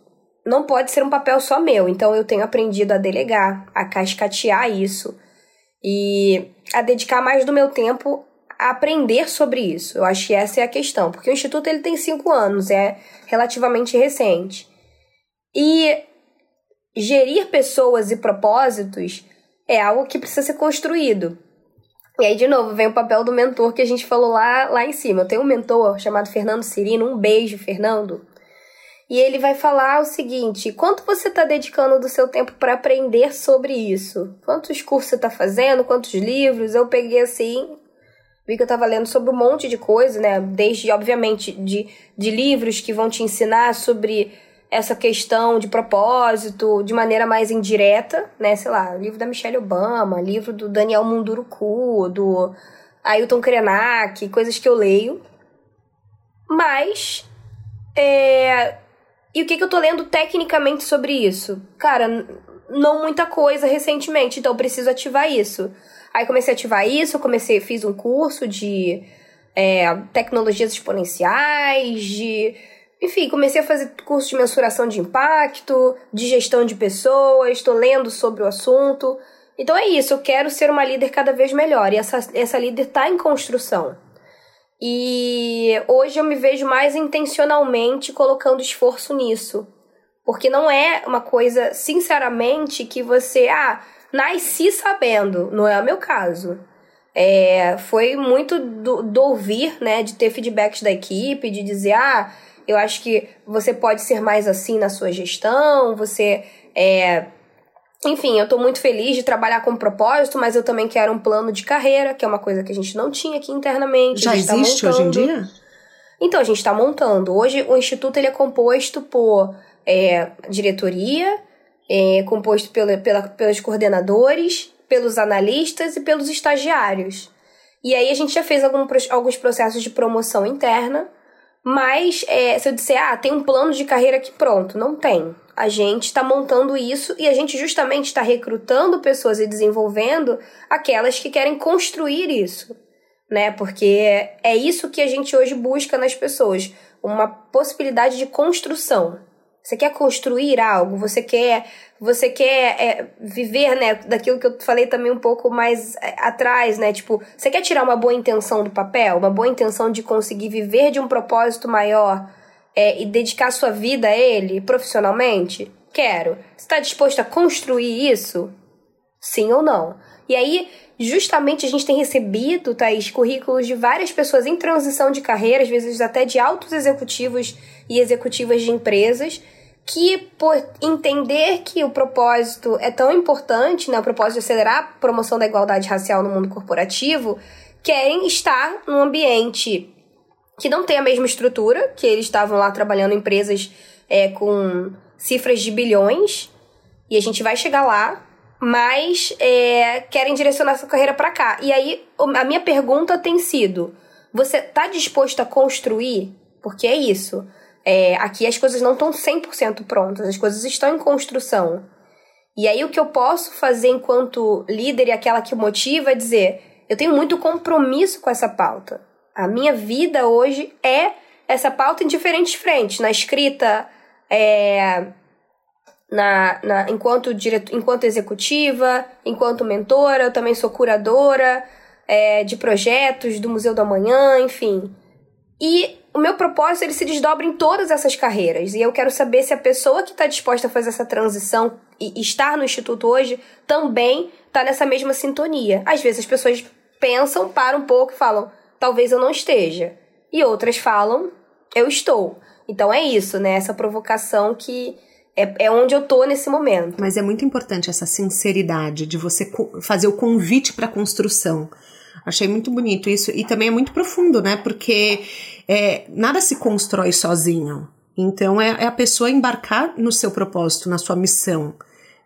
não pode ser um papel só meu, então eu tenho aprendido a delegar, a cascatear isso e a dedicar mais do meu tempo a aprender sobre isso. Eu acho que essa é a questão, porque o instituto ele tem cinco anos, é relativamente recente. E gerir pessoas e propósitos é algo que precisa ser construído. E aí, de novo, vem o papel do mentor que a gente falou lá, lá em cima. Eu tenho um mentor chamado Fernando Cirino, um beijo, Fernando. E ele vai falar o seguinte: quanto você está dedicando do seu tempo para aprender sobre isso? Quantos cursos você está fazendo? Quantos livros? Eu peguei assim, vi que eu estava lendo sobre um monte de coisa, né? Desde, obviamente, de, de livros que vão te ensinar sobre essa questão de propósito de maneira mais indireta, né? Sei lá, livro da Michelle Obama, livro do Daniel Munduruku, do Ailton Krenak, coisas que eu leio. Mas. É... E o que, que eu tô lendo tecnicamente sobre isso? Cara, não muita coisa recentemente, então eu preciso ativar isso. Aí comecei a ativar isso, comecei, fiz um curso de é, tecnologias exponenciais, de. Enfim, comecei a fazer curso de mensuração de impacto, de gestão de pessoas, estou lendo sobre o assunto. Então é isso, eu quero ser uma líder cada vez melhor. E essa, essa líder está em construção. E hoje eu me vejo mais intencionalmente colocando esforço nisso. Porque não é uma coisa, sinceramente, que você, ah, nasci sabendo. Não é o meu caso. É, foi muito do, do ouvir, né? De ter feedbacks da equipe, de dizer, ah, eu acho que você pode ser mais assim na sua gestão, você é, enfim, eu tô muito feliz de trabalhar com propósito, mas eu também quero um plano de carreira, que é uma coisa que a gente não tinha aqui internamente. Já tá existe tá hoje em dia? Então, a gente está montando. Hoje, o Instituto ele é composto por é, diretoria, é composto pela, pela, pelos coordenadores, pelos analistas e pelos estagiários. E aí, a gente já fez algum, alguns processos de promoção interna, mas é, se eu disser, ah, tem um plano de carreira aqui pronto, não tem a gente está montando isso e a gente justamente está recrutando pessoas e desenvolvendo aquelas que querem construir isso, né? Porque é isso que a gente hoje busca nas pessoas, uma possibilidade de construção. Você quer construir algo, você quer, você quer é, viver, né, daquilo que eu falei também um pouco mais é, atrás, né? Tipo, você quer tirar uma boa intenção do papel, uma boa intenção de conseguir viver de um propósito maior é, e dedicar sua vida a ele profissionalmente? Quero. Você está disposto a construir isso? Sim ou não? E aí, justamente a gente tem recebido, Thaís, currículos de várias pessoas em transição de carreira, às vezes até de altos executivos e executivas de empresas, que por entender que o propósito é tão importante, né, o propósito de acelerar a promoção da igualdade racial no mundo corporativo, querem estar num ambiente que não tem a mesma estrutura, que eles estavam lá trabalhando em empresas é, com cifras de bilhões, e a gente vai chegar lá, mas é, querem direcionar sua carreira para cá. E aí, a minha pergunta tem sido: você está disposto a construir? Porque é isso. É, aqui as coisas não estão 100% prontas, as coisas estão em construção. E aí, o que eu posso fazer enquanto líder e aquela que motiva é dizer: eu tenho muito compromisso com essa pauta. A minha vida hoje é essa pauta em diferentes frentes, na escrita, é, na, na, enquanto, direto, enquanto executiva, enquanto mentora, eu também sou curadora é, de projetos do Museu do Amanhã, enfim. E o meu propósito ele se desdobra em todas essas carreiras. E eu quero saber se a pessoa que está disposta a fazer essa transição e estar no Instituto hoje também está nessa mesma sintonia. Às vezes as pessoas pensam, param um pouco e falam: talvez eu não esteja. E outras falam, eu estou. Então é isso, né? Essa provocação que é, é onde eu tô nesse momento. Mas é muito importante essa sinceridade de você fazer o convite para a construção. Achei muito bonito isso. E também é muito profundo, né? Porque é, nada se constrói sozinho. Então é, é a pessoa embarcar no seu propósito, na sua missão.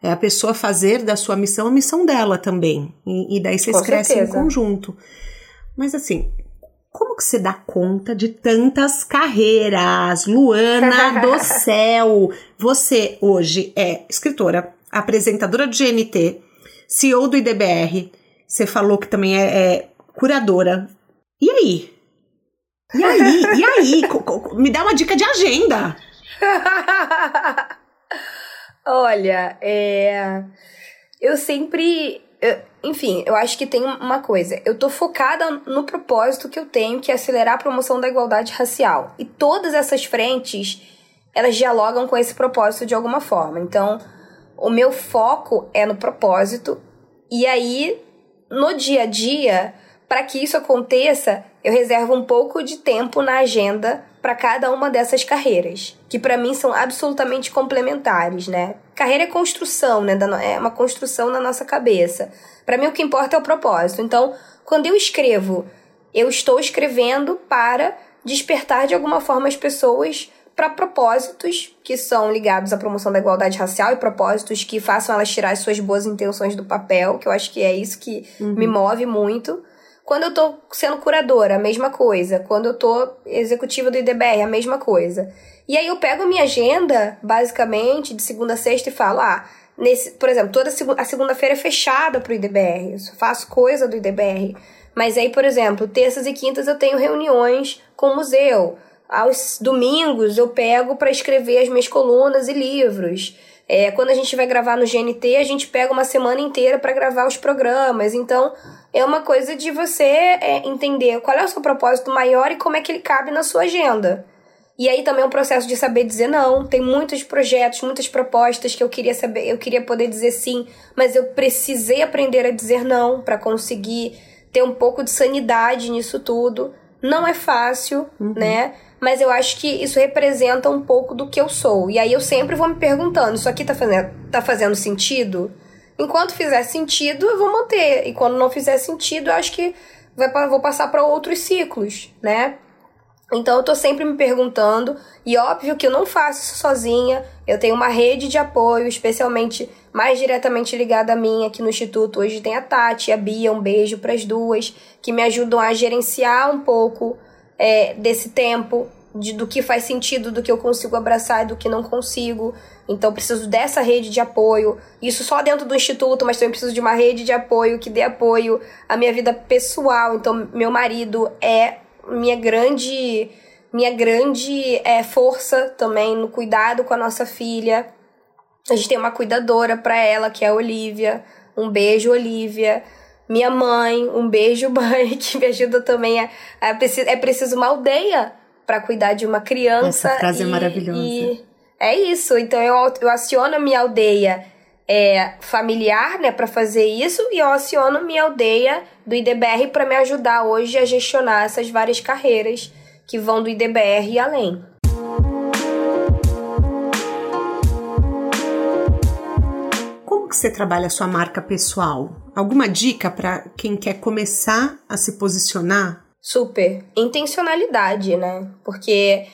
É a pessoa fazer da sua missão a missão dela também. E, e daí vocês Com crescem certeza. em conjunto. Mas assim, como que você dá conta de tantas carreiras? Luana do céu! Você hoje é escritora, apresentadora de GNT, CEO do IDBR. Você falou que também é, é curadora. E aí? E aí? E aí? Me dá uma dica de agenda. Olha, é... eu sempre enfim, eu acho que tem uma coisa. Eu tô focada no propósito que eu tenho, que é acelerar a promoção da igualdade racial. E todas essas frentes, elas dialogam com esse propósito de alguma forma. Então, o meu foco é no propósito. E aí, no dia a dia, para que isso aconteça, eu reservo um pouco de tempo na agenda para cada uma dessas carreiras, que para mim são absolutamente complementares, né? Carreira é construção, né? É uma construção na nossa cabeça. Para mim o que importa é o propósito. Então, quando eu escrevo, eu estou escrevendo para despertar de alguma forma as pessoas para propósitos que são ligados à promoção da igualdade racial e propósitos que façam elas tirar as suas boas intenções do papel, que eu acho que é isso que uhum. me move muito Quando eu tô sendo curadora, a mesma coisa. Quando eu tô executiva do IDBR, a mesma coisa. E aí eu pego minha agenda, basicamente, de segunda a sexta e falo, ah, nesse, por exemplo, toda a segunda-feira é fechada pro IDBR. Eu faço coisa do IDBR. Mas aí, por exemplo, terças e quintas eu tenho reuniões com o museu. Aos domingos eu pego para escrever as minhas colunas e livros. É, quando a gente vai gravar no GNT, a gente pega uma semana inteira para gravar os programas. Então, é uma coisa de você é, entender qual é o seu propósito maior e como é que ele cabe na sua agenda. E aí também é um processo de saber dizer não. Tem muitos projetos, muitas propostas que eu queria saber, eu queria poder dizer sim, mas eu precisei aprender a dizer não para conseguir ter um pouco de sanidade nisso tudo. Não é fácil, uhum. né? mas eu acho que isso representa um pouco do que eu sou. E aí eu sempre vou me perguntando: isso aqui tá fazendo, tá fazendo sentido? Enquanto fizer sentido, eu vou manter. E quando não fizer sentido, eu acho que vai, vou passar para outros ciclos, né? Então eu tô sempre me perguntando, e óbvio que eu não faço isso sozinha. Eu tenho uma rede de apoio, especialmente mais diretamente ligada a mim aqui no Instituto. Hoje tem a Tati a Bia, um beijo para as duas, que me ajudam a gerenciar um pouco é, desse tempo, de, do que faz sentido, do que eu consigo abraçar e do que não consigo. Então, preciso dessa rede de apoio. Isso só dentro do instituto, mas também preciso de uma rede de apoio que dê apoio à minha vida pessoal. Então, meu marido é minha grande minha grande é, força também no cuidado com a nossa filha. A gente tem uma cuidadora para ela, que é a Olivia. Um beijo, Olivia minha mãe, um beijo, mãe, que me ajuda também a. a é preciso uma aldeia para cuidar de uma criança. Essa frase é e, é maravilhosa. E é isso. Então eu, eu aciono a minha aldeia é, familiar, né, para fazer isso, e eu aciono minha aldeia do IDBR para me ajudar hoje a gestionar essas várias carreiras que vão do IDBR e além. que você trabalha a sua marca pessoal? Alguma dica para quem quer começar a se posicionar? Super. Intencionalidade, né? Porque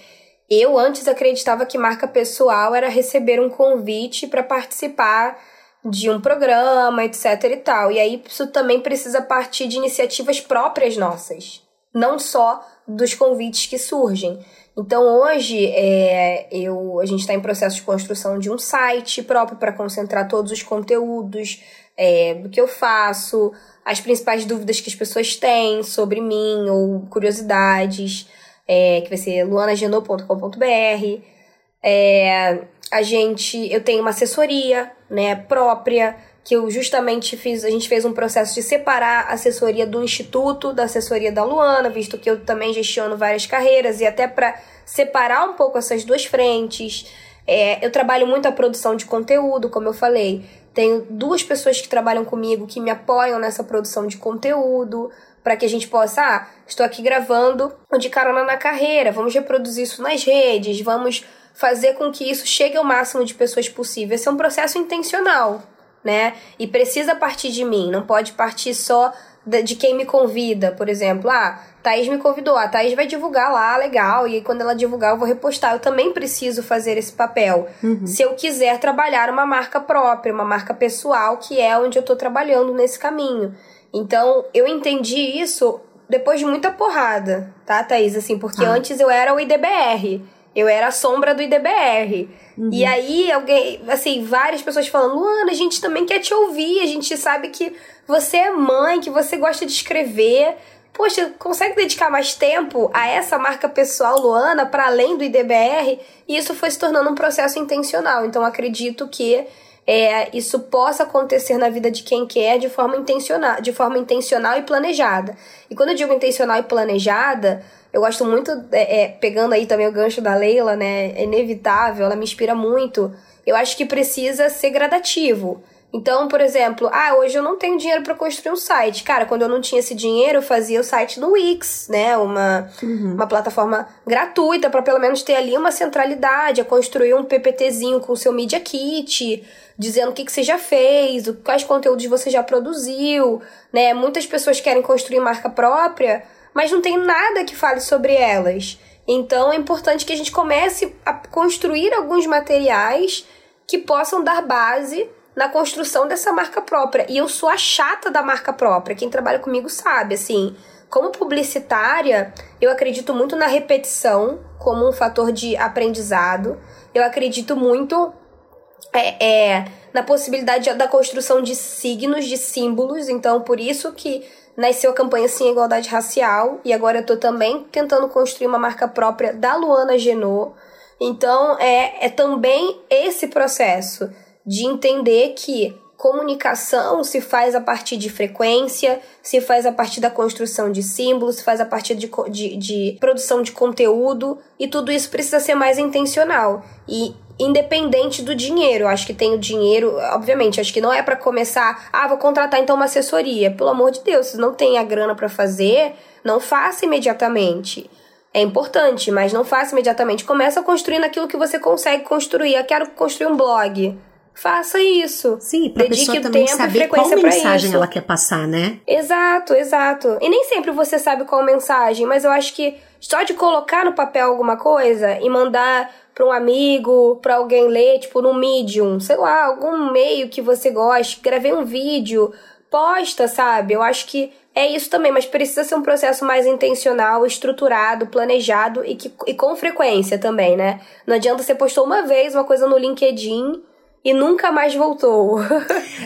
eu antes acreditava que marca pessoal era receber um convite para participar de um programa, etc e tal. E aí isso também precisa partir de iniciativas próprias nossas, não só dos convites que surgem. Então hoje é, eu, a gente está em processo de construção de um site próprio para concentrar todos os conteúdos é, do que eu faço, as principais dúvidas que as pessoas têm sobre mim ou curiosidades, é, que vai ser luanagenô.com.br. É, a gente, eu tenho uma assessoria né, própria que eu justamente fiz, a gente fez um processo de separar a assessoria do instituto da assessoria da Luana, visto que eu também gestiono várias carreiras e até para separar um pouco essas duas frentes. É, eu trabalho muito a produção de conteúdo, como eu falei. Tenho duas pessoas que trabalham comigo que me apoiam nessa produção de conteúdo, para que a gente possa, ah, estou aqui gravando de carona na carreira, vamos reproduzir isso nas redes, vamos fazer com que isso chegue ao máximo de pessoas possível. Esse é um processo intencional né? E precisa partir de mim, não pode partir só de quem me convida, por exemplo. Ah, Thaís me convidou, a Thaís vai divulgar lá, legal, e quando ela divulgar eu vou repostar. Eu também preciso fazer esse papel. Uhum. Se eu quiser trabalhar uma marca própria, uma marca pessoal, que é onde eu tô trabalhando nesse caminho. Então, eu entendi isso depois de muita porrada, tá, Thaís? Assim, porque ah. antes eu era o IDBR. Eu era a sombra do IDBR. Uhum. E aí, alguém, assim, várias pessoas falando, Luana, a gente também quer te ouvir, a gente sabe que você é mãe, que você gosta de escrever. Poxa, consegue dedicar mais tempo a essa marca pessoal, Luana, para além do IDBR? E isso foi se tornando um processo intencional. Então, acredito que é, isso possa acontecer na vida de quem quer de forma intencional, de forma intencional e planejada. E quando eu digo intencional e planejada, eu gosto muito, é, é, pegando aí também o gancho da Leila, né? É inevitável, ela me inspira muito. Eu acho que precisa ser gradativo. Então, por exemplo, ah, hoje eu não tenho dinheiro para construir um site. Cara, quando eu não tinha esse dinheiro, eu fazia o site no Wix, né? Uma, uhum. uma plataforma gratuita para pelo menos ter ali uma centralidade, a construir um PPTzinho com o seu Media Kit, dizendo o que, que você já fez, quais conteúdos você já produziu, né? Muitas pessoas querem construir marca própria, mas não tem nada que fale sobre elas. Então é importante que a gente comece a construir alguns materiais que possam dar base na construção dessa marca própria. E eu sou a chata da marca própria. Quem trabalha comigo sabe, assim. Como publicitária, eu acredito muito na repetição como um fator de aprendizado. Eu acredito muito é, é, na possibilidade da construção de signos, de símbolos. Então, por isso que nasceu a campanha Sim Igualdade Racial. E agora eu tô também tentando construir uma marca própria da Luana Genot. Então, é, é também esse processo de entender que comunicação se faz a partir de frequência, se faz a partir da construção de símbolos, se faz a partir de, de, de produção de conteúdo, e tudo isso precisa ser mais intencional. E independente do dinheiro, acho que tem o dinheiro, obviamente, acho que não é para começar, ah, vou contratar então uma assessoria. Pelo amor de Deus, se não tem a grana para fazer, não faça imediatamente. É importante, mas não faça imediatamente. Começa construindo aquilo que você consegue construir. Eu quero construir um blog faça isso. Sim, pra Dedique pessoa também saber qual mensagem ela quer passar, né? Exato, exato. E nem sempre você sabe qual mensagem, mas eu acho que só de colocar no papel alguma coisa e mandar para um amigo, para alguém ler, tipo no Medium, sei lá, algum meio que você goste, gravei um vídeo, posta, sabe? Eu acho que é isso também, mas precisa ser um processo mais intencional, estruturado, planejado e, que, e com frequência também, né? Não adianta você postou uma vez uma coisa no LinkedIn e nunca mais voltou.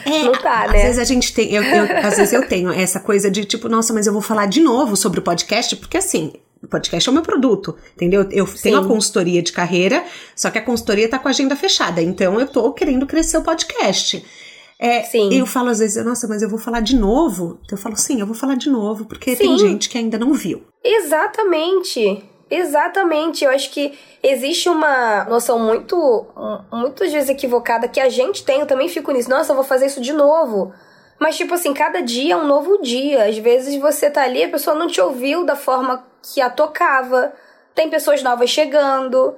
É, não tá, né? Às vezes a gente tem, eu, eu, às vezes eu tenho essa coisa de tipo, nossa, mas eu vou falar de novo sobre o podcast, porque assim, o podcast é o meu produto, entendeu? Eu Sim. tenho a consultoria de carreira, só que a consultoria tá com a agenda fechada, então eu tô querendo crescer o podcast. É, sim. Eu falo às vezes, nossa, mas eu vou falar de novo. Então eu falo, sim, eu vou falar de novo, porque sim. tem gente que ainda não viu. Exatamente. Exatamente, eu acho que existe uma noção muito, muitas vezes equivocada que a gente tem, eu também fico nisso, nossa, eu vou fazer isso de novo. Mas, tipo assim, cada dia é um novo dia. Às vezes você tá ali, a pessoa não te ouviu da forma que a tocava. Tem pessoas novas chegando.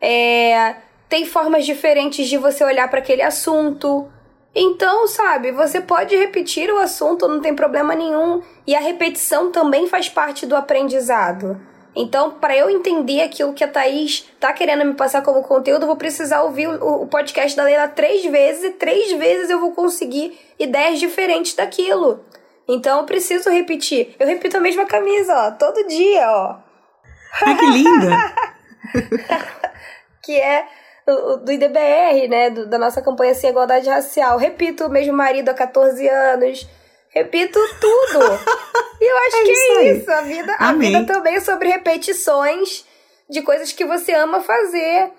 É, tem formas diferentes de você olhar para aquele assunto. Então, sabe, você pode repetir o assunto, não tem problema nenhum. E a repetição também faz parte do aprendizado. Então, para eu entender aquilo que a Thaís tá querendo me passar como conteúdo, eu vou precisar ouvir o, podcast da Leila três vezes e três vezes eu vou conseguir ideias diferentes daquilo. Então, eu preciso repetir. Eu repito a mesma camisa, ó, todo dia, ó. Ai, que linda! que é do, do IDBR, né? Do, da nossa campanha Sem Igualdade Racial. Repito o mesmo marido há 14 anos repito tudo. e eu acho é que isso é isso. A vida, a vida também é sobre repetições de coisas que você ama fazer.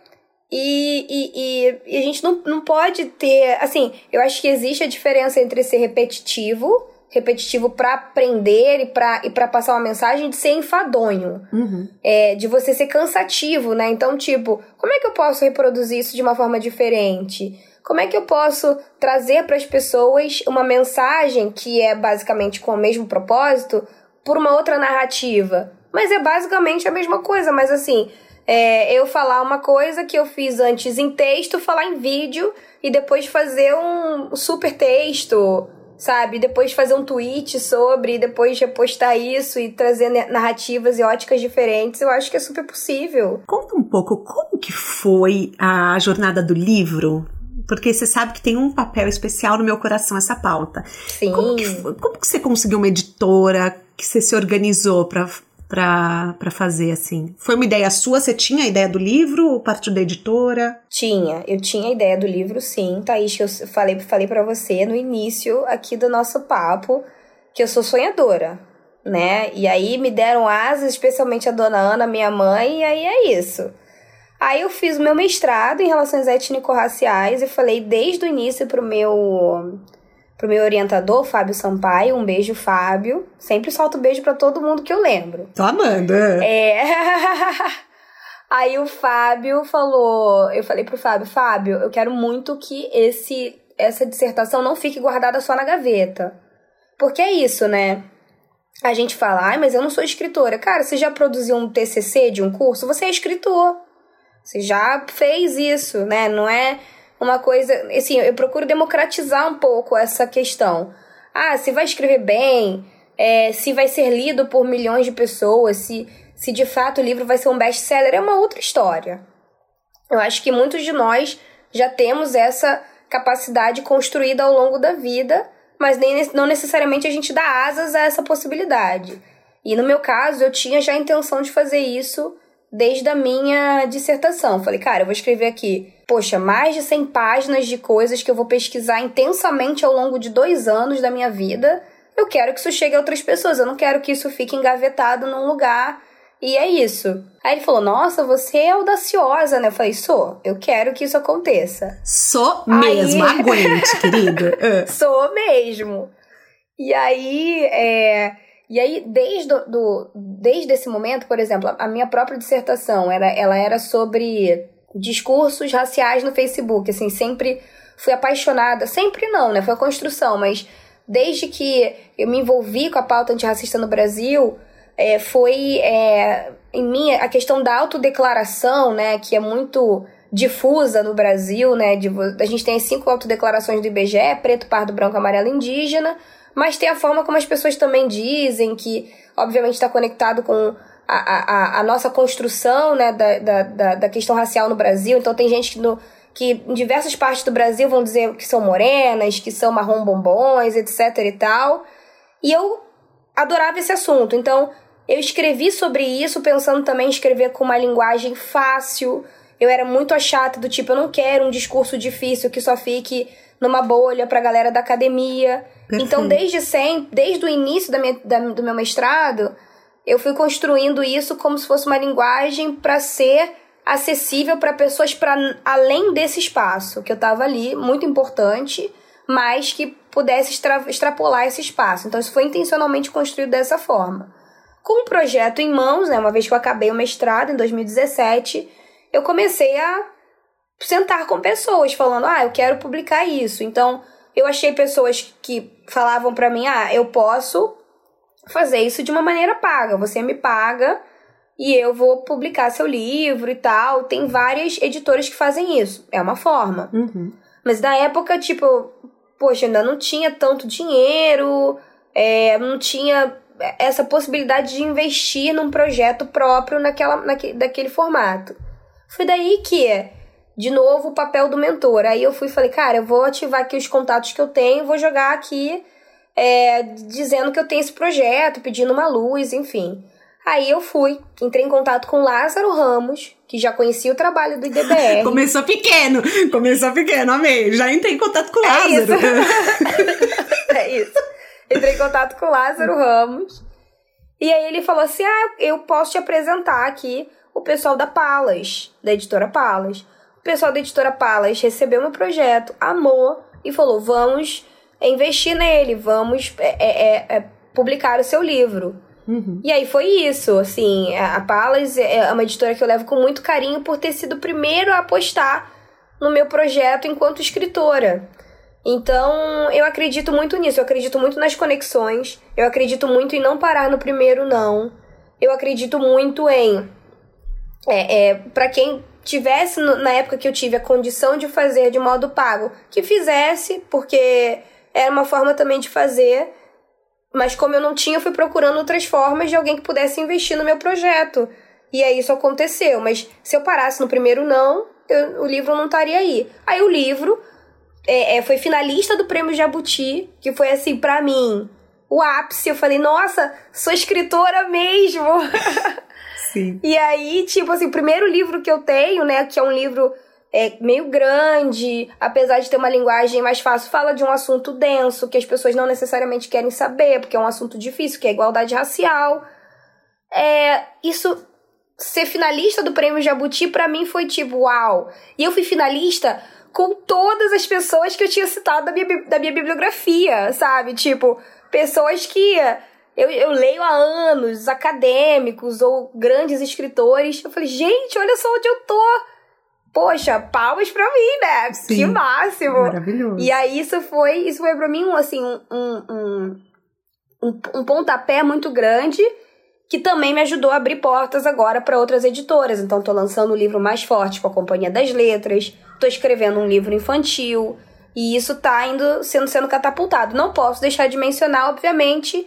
E, e, e, a gente não, não pode ter. Assim, eu acho que existe a diferença entre ser repetitivo, repetitivo para aprender e para e pra passar uma mensagem, de ser enfadonho. Uhum. É, de você ser cansativo, né? Então, tipo, como é que eu posso reproduzir isso de uma forma diferente? Como é que eu posso trazer para as pessoas uma mensagem que é basicamente com o mesmo propósito por uma outra narrativa? Mas é basicamente a mesma coisa, mas assim, é, eu falar uma coisa que eu fiz antes em texto, falar em vídeo e depois fazer um super texto, sabe? Depois fazer um tweet sobre, depois repostar isso e trazer narrativas e óticas diferentes, eu acho que é super possível. Conta um pouco como que foi a jornada do livro porque você sabe que tem um papel especial no meu coração essa pauta. Sim. Como que, como que você conseguiu uma editora que você se organizou para para fazer assim? Foi uma ideia sua? Você tinha a ideia do livro ou partiu da editora? Tinha, eu tinha a ideia do livro, sim, Thaís, que eu falei, falei para você no início aqui do nosso papo, que eu sou sonhadora, né? E aí me deram asas, especialmente a dona Ana, minha mãe, e aí é isso. Aí eu fiz o meu mestrado em relações étnico-raciais e falei desde o início pro meu pro meu orientador, Fábio Sampaio, um beijo, Fábio. Sempre solto beijo para todo mundo que eu lembro. Tô amando. É. Aí o Fábio falou, eu falei pro Fábio, Fábio, eu quero muito que esse essa dissertação não fique guardada só na gaveta. Porque é isso, né? A gente fala, ai, mas eu não sou escritora. Cara, você já produziu um TCC de um curso? Você é escritor. Você já fez isso, né? Não é uma coisa. Assim, eu procuro democratizar um pouco essa questão. Ah, se vai escrever bem, é, se vai ser lido por milhões de pessoas, se, se de fato o livro vai ser um best-seller, é uma outra história. Eu acho que muitos de nós já temos essa capacidade construída ao longo da vida, mas nem, não necessariamente a gente dá asas a essa possibilidade. E no meu caso, eu tinha já a intenção de fazer isso desde a minha dissertação. Falei, cara, eu vou escrever aqui, poxa, mais de 100 páginas de coisas que eu vou pesquisar intensamente ao longo de dois anos da minha vida. Eu quero que isso chegue a outras pessoas, eu não quero que isso fique engavetado num lugar. E é isso. Aí ele falou: Nossa, você é audaciosa, né? Eu falei: Sou, eu quero que isso aconteça. Sou mesmo, aí... aguente, querido. Sou mesmo. E aí, é, e aí, desde, do, desde esse momento, por exemplo, a minha própria dissertação, era, ela era sobre discursos raciais no Facebook, assim, sempre fui apaixonada, sempre não, né, foi a construção, mas desde que eu me envolvi com a pauta antirracista no Brasil, é, foi é, em mim a questão da autodeclaração, né, que é muito difusa no Brasil, né, de, a gente tem as cinco autodeclarações do IBGE, preto, pardo, branco, amarelo, indígena, mas tem a forma como as pessoas também dizem, que obviamente está conectado com a, a, a, nossa construção né, da, da, da questão racial no Brasil. Então tem gente que, no, que em diversas partes do Brasil vão dizer que são morenas, que são marrom bombons, etc e tal. E eu adorava esse assunto. Então eu escrevi sobre isso pensando também em escrever com uma linguagem fácil. Eu era muito chata do tipo, eu não quero um discurso difícil que só fique numa bolha pra galera da academia. Perfeito. Então, desde sempre, desde o início da minha, da, do meu mestrado, eu fui construindo isso como se fosse uma linguagem para ser acessível para pessoas para além desse espaço que eu estava ali, muito importante, mas que pudesse extra, extrapolar esse espaço. Então, isso foi intencionalmente construído dessa forma. Com o projeto em mãos, né, uma vez que eu acabei o mestrado em 2017, eu comecei a sentar com pessoas falando: "Ah, eu quero publicar isso". Então, eu achei pessoas que falavam para mim: "Ah, eu posso fazer isso de uma maneira paga. Você me paga e eu vou publicar seu livro e tal". Tem várias editoras que fazem isso. É uma forma. Uhum. Mas na época, tipo, poxa, ainda não tinha tanto dinheiro, é, não tinha essa possibilidade de investir num projeto próprio naquela, naque, daquele formato. Foi daí que de novo o papel do mentor. Aí eu fui e falei, cara, eu vou ativar aqui os contatos que eu tenho, vou jogar aqui é, dizendo que eu tenho esse projeto, pedindo uma luz, enfim. Aí eu fui, entrei em contato com Lázaro Ramos, que já conhecia o trabalho do IDBR. começou pequeno, começou pequeno, amei. Já entrei em contato com o Lázaro. É isso. é isso. Entrei em contato com Lázaro Ramos. E aí ele falou assim: Ah, eu posso te apresentar aqui o pessoal da Palas, da editora Palas. O pessoal da editora Palas recebeu meu projeto, amou e falou: vamos investir nele, vamos é, é, é, é, publicar o seu livro. Uhum. E aí foi isso, assim, a Palas é uma editora que eu levo com muito carinho por ter sido o primeiro a apostar no meu projeto enquanto escritora. Então, eu acredito muito nisso, eu acredito muito nas conexões, eu acredito muito em não parar no primeiro não. Eu acredito muito em é, é para quem tivesse na época que eu tive a condição de fazer de modo pago, que fizesse, porque era uma forma também de fazer. Mas como eu não tinha, eu fui procurando outras formas de alguém que pudesse investir no meu projeto. E aí isso aconteceu. Mas se eu parasse no primeiro não, eu, o livro não estaria aí. Aí o livro é, é, foi finalista do prêmio Jabuti, que foi assim, para mim, o ápice. Eu falei, nossa, sou escritora mesmo. Sim. E aí, tipo assim, o primeiro livro que eu tenho, né, que é um livro é, meio grande, apesar de ter uma linguagem mais fácil, fala de um assunto denso que as pessoas não necessariamente querem saber, porque é um assunto difícil, que é igualdade racial. É, isso ser finalista do prêmio Jabuti para mim foi tipo, uau. E eu fui finalista com todas as pessoas que eu tinha citado da minha, da minha bibliografia, sabe? Tipo, pessoas que eu, eu leio há anos, acadêmicos ou grandes escritores. Eu falei, gente, olha só onde eu tô. Poxa, palmas pra mim, né? Sim, que máximo. Maravilhoso. E aí isso foi, isso foi pra mim um, assim, um, um, um, um pontapé muito grande que também me ajudou a abrir portas agora para outras editoras. Então, tô lançando o um livro mais forte com a Companhia das Letras, tô escrevendo um livro infantil, e isso tá indo sendo, sendo catapultado. Não posso deixar de mencionar, obviamente,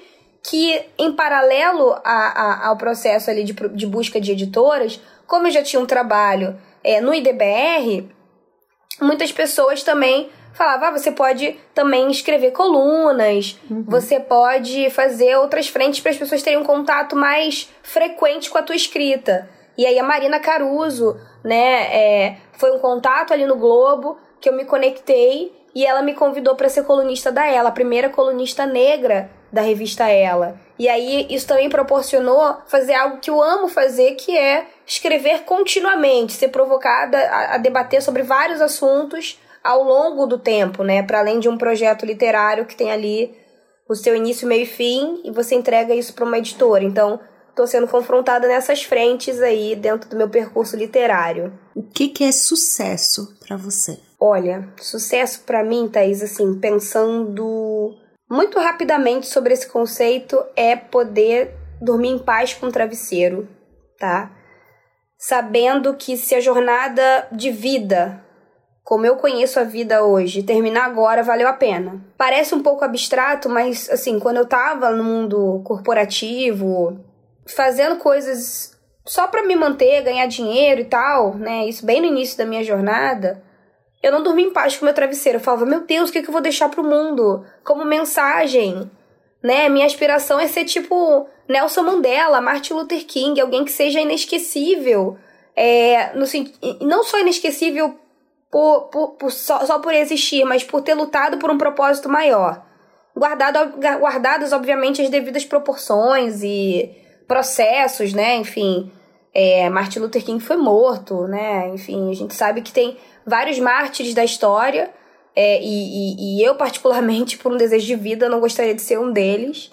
que em paralelo a, a, ao processo ali de, de busca de editoras, como eu já tinha um trabalho é, no IDBR, muitas pessoas também falavam: ah, você pode também escrever colunas, uhum. você pode fazer outras frentes para as pessoas terem um contato mais frequente com a tua escrita. E aí a Marina Caruso, né, é, foi um contato ali no Globo que eu me conectei e ela me convidou para ser colunista da Ela, a primeira colunista negra da revista Ela. E aí isso também proporcionou fazer algo que eu amo fazer, que é escrever continuamente, ser provocada a, a debater sobre vários assuntos ao longo do tempo, né? Para além de um projeto literário que tem ali o seu início, meio e fim, e você entrega isso para uma editora. Então, estou sendo confrontada nessas frentes aí dentro do meu percurso literário. O que, que é sucesso para você? Olha, sucesso para mim, Thaís, assim, pensando muito rapidamente sobre esse conceito é poder dormir em paz com o travesseiro, tá? Sabendo que se a jornada de vida, como eu conheço a vida hoje, terminar agora, valeu a pena. Parece um pouco abstrato, mas assim, quando eu tava no mundo corporativo, fazendo coisas só para me manter, ganhar dinheiro e tal, né? Isso bem no início da minha jornada, eu não dormia em paz com meu travesseiro. Eu falava, meu Deus, o que, que eu vou deixar pro mundo? Como mensagem, né? Minha aspiração é ser tipo Nelson Mandela, Martin Luther King, alguém que seja inesquecível. É, no, não só inesquecível por, por, por só, só por existir, mas por ter lutado por um propósito maior. Guardado, guardadas, obviamente, as devidas proporções e processos, né? Enfim, é, Martin Luther King foi morto, né? Enfim, a gente sabe que tem vários mártires da história, é, e, e, e eu, particularmente, por um desejo de vida, não gostaria de ser um deles.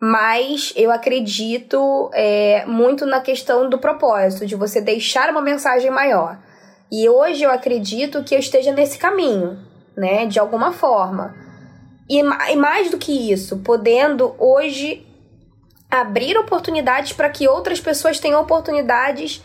Mas eu acredito é, muito na questão do propósito, de você deixar uma mensagem maior. E hoje eu acredito que eu esteja nesse caminho, né? De alguma forma. E, e mais do que isso, podendo hoje abrir oportunidades para que outras pessoas tenham oportunidades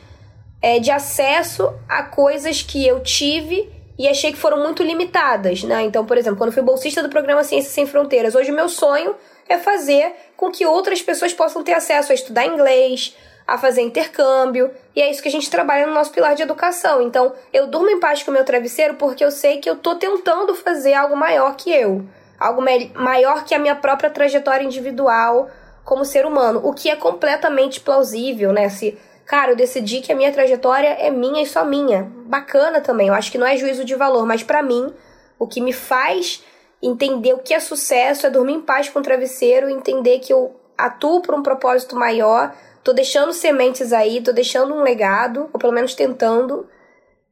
é, de acesso a coisas que eu tive e achei que foram muito limitadas, né? Então, por exemplo, quando fui bolsista do programa Ciências Sem Fronteiras, hoje o meu sonho é fazer com que outras pessoas possam ter acesso a estudar inglês, a fazer intercâmbio, e é isso que a gente trabalha no nosso pilar de educação. Então, eu durmo em paz com o meu travesseiro porque eu sei que eu tô tentando fazer algo maior que eu, algo maior que a minha própria trajetória individual como ser humano, o que é completamente plausível, né? Se cara, eu decidi que a minha trajetória é minha e só minha. Bacana também, eu acho que não é juízo de valor, mas para mim, o que me faz entender o que é sucesso é dormir em paz com o travesseiro, entender que eu atuo por um propósito maior, tô deixando sementes aí, tô deixando um legado, ou pelo menos tentando,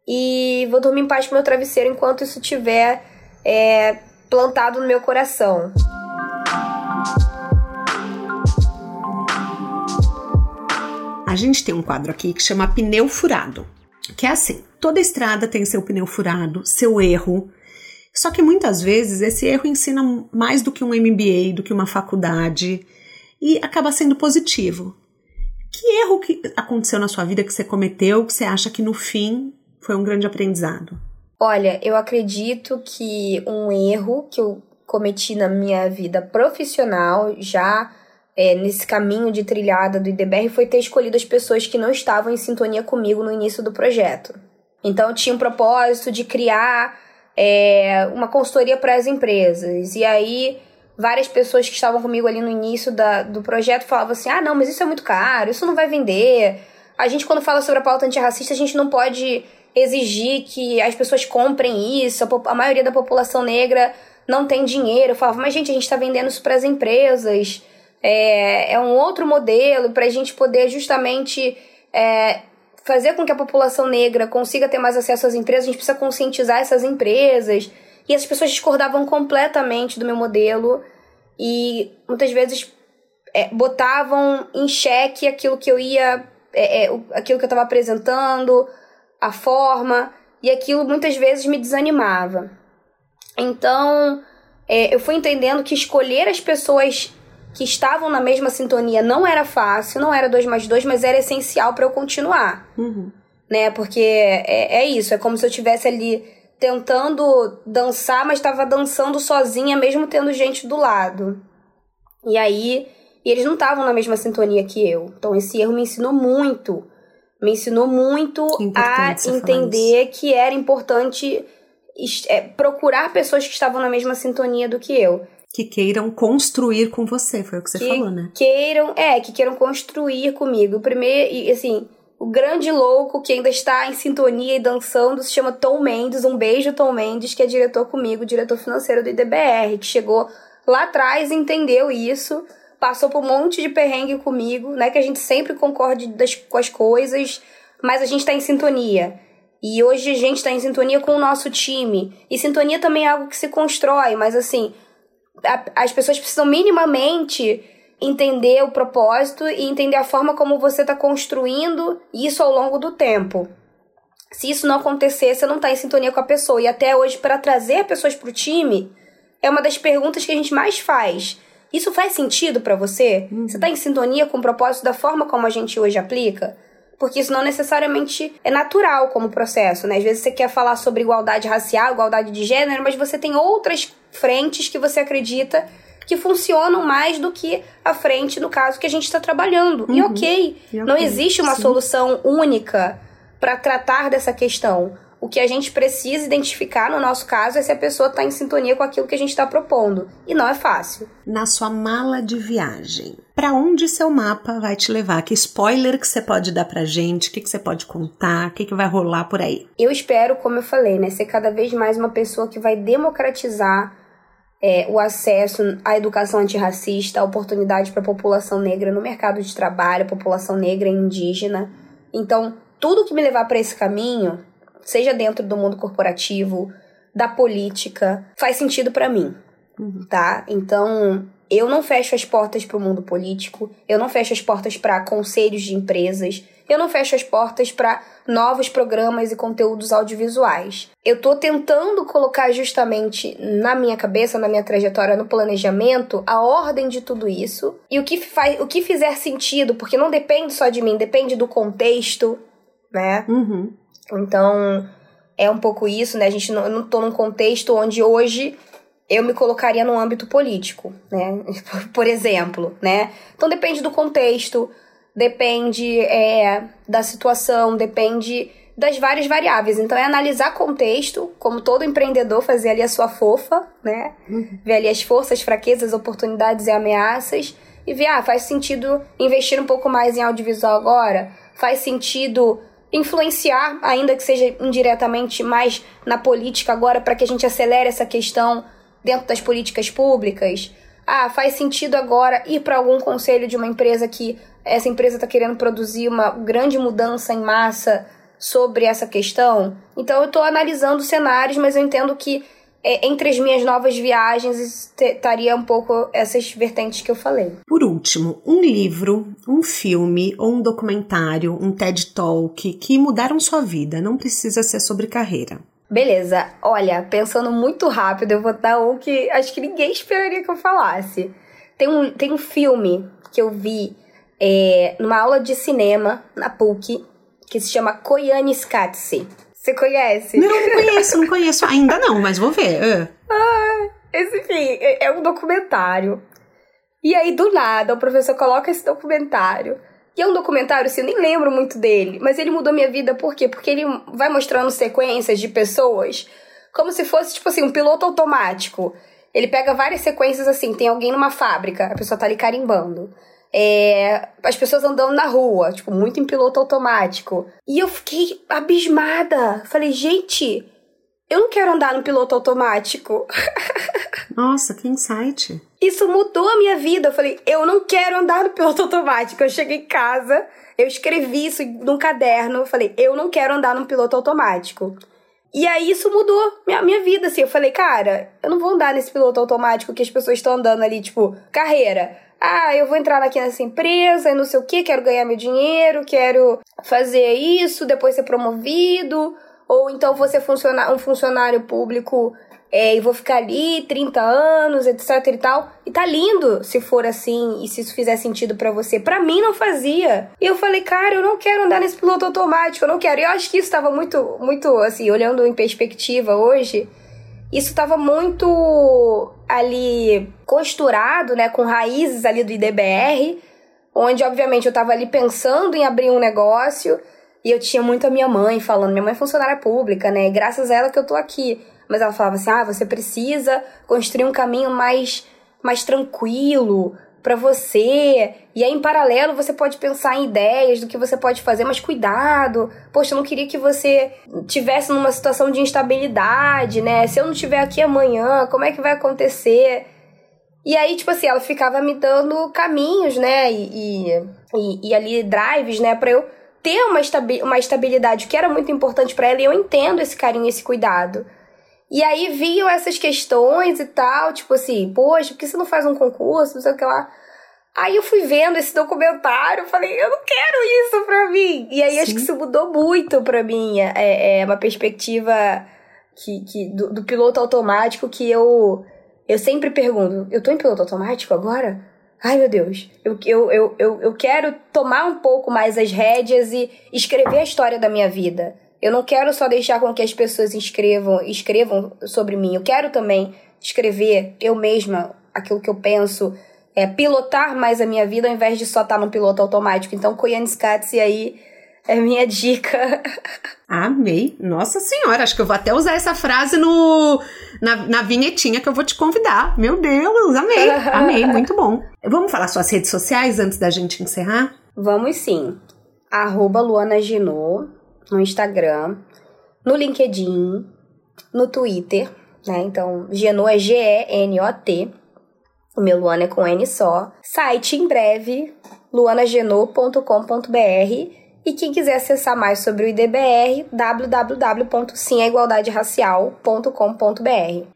e vou dormir em paz com meu travesseiro enquanto isso estiver é, plantado no meu coração. Gente tem um quadro aqui que chama pneu furado, que é assim: toda estrada tem seu pneu furado, seu erro. Só que muitas vezes esse erro ensina mais do que um MBA, do que uma faculdade e acaba sendo positivo. Que erro que aconteceu na sua vida que você cometeu que você acha que no fim foi um grande aprendizado? Olha, eu acredito que um erro que eu cometi na minha vida profissional já é, nesse caminho de trilhada do IDBR foi ter escolhido as pessoas que não estavam em sintonia comigo no início do projeto. Então, eu tinha um propósito de criar é, uma consultoria para as empresas. E aí, várias pessoas que estavam comigo ali no início da, do projeto falavam assim: ah, não, mas isso é muito caro, isso não vai vender. A gente, quando fala sobre a pauta antirracista, a gente não pode exigir que as pessoas comprem isso, a, a maioria da população negra não tem dinheiro. Eu falava, mas gente, a gente está vendendo isso para as empresas é, é um outro modelo para a gente poder justamente é, fazer com que a população negra consiga ter mais acesso às empresas, a gente precisa conscientizar essas empresas. E essas pessoas discordavam completamente do meu modelo e muitas vezes é, botavam em xeque aquilo que eu ia, é, é, aquilo que eu estava apresentando, a forma, e aquilo muitas vezes me desanimava. Então, é, eu fui entendendo que escolher as pessoas que estavam na mesma sintonia não era fácil, não era dois mais dois, mas era essencial para eu continuar. Uhum. Né? Porque é, é isso, é como se eu estivesse ali tentando dançar, mas estava dançando sozinha, mesmo tendo gente do lado. E aí, e eles não estavam na mesma sintonia que eu. Então esse erro me ensinou muito. Me ensinou muito a entender que era importante é, procurar pessoas que estavam na mesma sintonia do que eu. Que queiram construir com você, foi o que você que falou, né? Queiram, é, que queiram construir comigo. Primeiro, e assim, o grande louco que ainda está em sintonia e dançando se chama Tom Mendes. Um beijo, Tom Mendes, que é diretor comigo, diretor financeiro do IDBR, que chegou lá atrás, entendeu isso, passou por um monte de perrengue comigo, né? Que a gente sempre concorde das, com as coisas, mas a gente está em sintonia. E hoje a gente está em sintonia com o nosso time. E sintonia também é algo que se constrói, mas assim, a, as pessoas precisam minimamente entender o propósito e entender a forma como você está construindo isso ao longo do tempo. Se isso não acontecer, você não está em sintonia com a pessoa. E até hoje, para trazer pessoas para o time, é uma das perguntas que a gente mais faz. Isso faz sentido para você? Uhum. Você está em sintonia com o propósito da forma como a gente hoje aplica? Porque isso não necessariamente é natural como processo, né? Às vezes você quer falar sobre igualdade racial, igualdade de gênero, mas você tem outras frentes que você acredita que funcionam mais do que a frente, no caso, que a gente está trabalhando. Uhum. E ok, e não existe uma Sim. solução única para tratar dessa questão. O que a gente precisa identificar no nosso caso é se a pessoa está em sintonia com aquilo que a gente está propondo. E não é fácil. Na sua mala de viagem, para onde seu mapa vai te levar? Que spoiler que você pode dar pra gente? O que, que você pode contar? O que, que vai rolar por aí? Eu espero, como eu falei, né, ser cada vez mais uma pessoa que vai democratizar é, o acesso à educação antirracista, a oportunidade para a população negra no mercado de trabalho, a população negra e indígena. Então, tudo que me levar para esse caminho seja dentro do mundo corporativo, da política, faz sentido para mim, uhum. tá? Então, eu não fecho as portas para o mundo político, eu não fecho as portas para conselhos de empresas, eu não fecho as portas para novos programas e conteúdos audiovisuais. Eu tô tentando colocar justamente na minha cabeça, na minha trajetória, no planejamento, a ordem de tudo isso e o que faz, o que fizer sentido, porque não depende só de mim, depende do contexto, né? Uhum. Então, é um pouco isso, né? A gente não, eu não tô num contexto onde hoje eu me colocaria no âmbito político, né? Por exemplo, né? Então depende do contexto, depende é, da situação, depende das várias variáveis. Então é analisar contexto, como todo empreendedor fazer ali a sua fofa, né? Uhum. Ver ali as forças, fraquezas, oportunidades e ameaças e ver, ah, faz sentido investir um pouco mais em audiovisual agora? Faz sentido influenciar, ainda que seja indiretamente, mais na política agora para que a gente acelere essa questão dentro das políticas públicas? Ah, faz sentido agora ir para algum conselho de uma empresa que essa empresa está querendo produzir uma grande mudança em massa sobre essa questão? Então eu estou analisando cenários, mas eu entendo que é, entre as minhas novas viagens estaria um pouco essas vertentes que eu falei. Por último, um livro, um filme ou um documentário, um TED Talk que mudaram sua vida, não precisa ser sobre carreira. Beleza, olha, pensando muito rápido, eu vou dar um que acho que ninguém esperaria que eu falasse. Tem um, tem um filme que eu vi é, numa aula de cinema na PUC que se chama Koyaanisqatsi. Você conhece? Não, não conheço, não conheço ainda não, mas vou ver. Uh. Ah, esse, enfim, é, é um documentário. E aí, do nada, o professor coloca esse documentário. E é um documentário, assim, eu nem lembro muito dele, mas ele mudou minha vida, por quê? Porque ele vai mostrando sequências de pessoas como se fosse, tipo assim, um piloto automático. Ele pega várias sequências assim, tem alguém numa fábrica, a pessoa tá ali carimbando é, as pessoas andando na rua, tipo, muito em piloto automático. E eu fiquei abismada. Falei, gente, eu não quero andar no piloto automático. Nossa, que insight. Isso mudou a minha vida. Eu falei, eu não quero andar no piloto automático. Eu cheguei em casa, eu escrevi isso num caderno. Eu falei, eu não quero andar no piloto automático. E aí isso mudou minha, minha vida, assim. Eu falei, cara, eu não vou andar nesse piloto automático que as pessoas estão andando ali, tipo, carreira ah, eu vou entrar aqui nessa empresa e não sei o que, quero ganhar meu dinheiro, quero fazer isso, depois ser promovido, ou então ser funcionar, um funcionário público é, e vou ficar ali 30 anos, etc e tal. E tá lindo se for assim e se isso fizer sentido para você. Para mim não fazia. E eu falei, cara, eu não quero andar nesse piloto automático, eu não quero. E eu acho que isso tava muito, muito assim, olhando em perspectiva hoje isso estava muito ali costurado, né, com raízes ali do IDBR, onde obviamente eu estava ali pensando em abrir um negócio e eu tinha muito a minha mãe falando, minha mãe é funcionária pública, né, e graças a ela que eu tô aqui. mas ela falava assim: ah, você precisa construir um caminho mais, mais tranquilo para você. E aí, em paralelo, você pode pensar em ideias do que você pode fazer, mas cuidado. Poxa, eu não queria que você tivesse numa situação de instabilidade, né? Se eu não estiver aqui amanhã, como é que vai acontecer? E aí, tipo assim, ela ficava me dando caminhos, né? E, e, e ali drives, né? Pra eu ter uma, estabi uma estabilidade que era muito importante para ela. E eu entendo esse carinho, esse cuidado. E aí viam essas questões e tal, tipo assim, poxa, por que você não faz um concurso, não sei o que lá. Aí eu fui vendo esse documentário, falei, eu não quero isso pra mim. E aí Sim. acho que isso mudou muito pra mim. É, é uma perspectiva que, que do, do, piloto automático que eu, eu sempre pergunto, eu tô em piloto automático agora? Ai meu Deus, eu, eu, eu, eu, quero tomar um pouco mais as rédeas e escrever a história da minha vida. Eu não quero só deixar com que as pessoas escrevam, escrevam sobre mim. Eu quero também escrever eu mesma aquilo que eu penso, é, pilotar mais a minha vida ao invés de só estar no piloto automático. Então, Koyan Skatsi aí é minha dica. Amei. Nossa senhora, acho que eu vou até usar essa frase no na, na vinhetinha que eu vou te convidar. Meu Deus, amei. Amei, muito bom. Vamos falar suas redes sociais antes da gente encerrar? Vamos sim. Arroba Luana Ginô, no Instagram, no LinkedIn, no Twitter, né? Então, Genô é G-E-N-O-T. O meu Luana é com N só. Site em breve, luanagenô.com.br. E quem quiser acessar mais sobre o IDBR, www.simaigualdaderacial.com.br.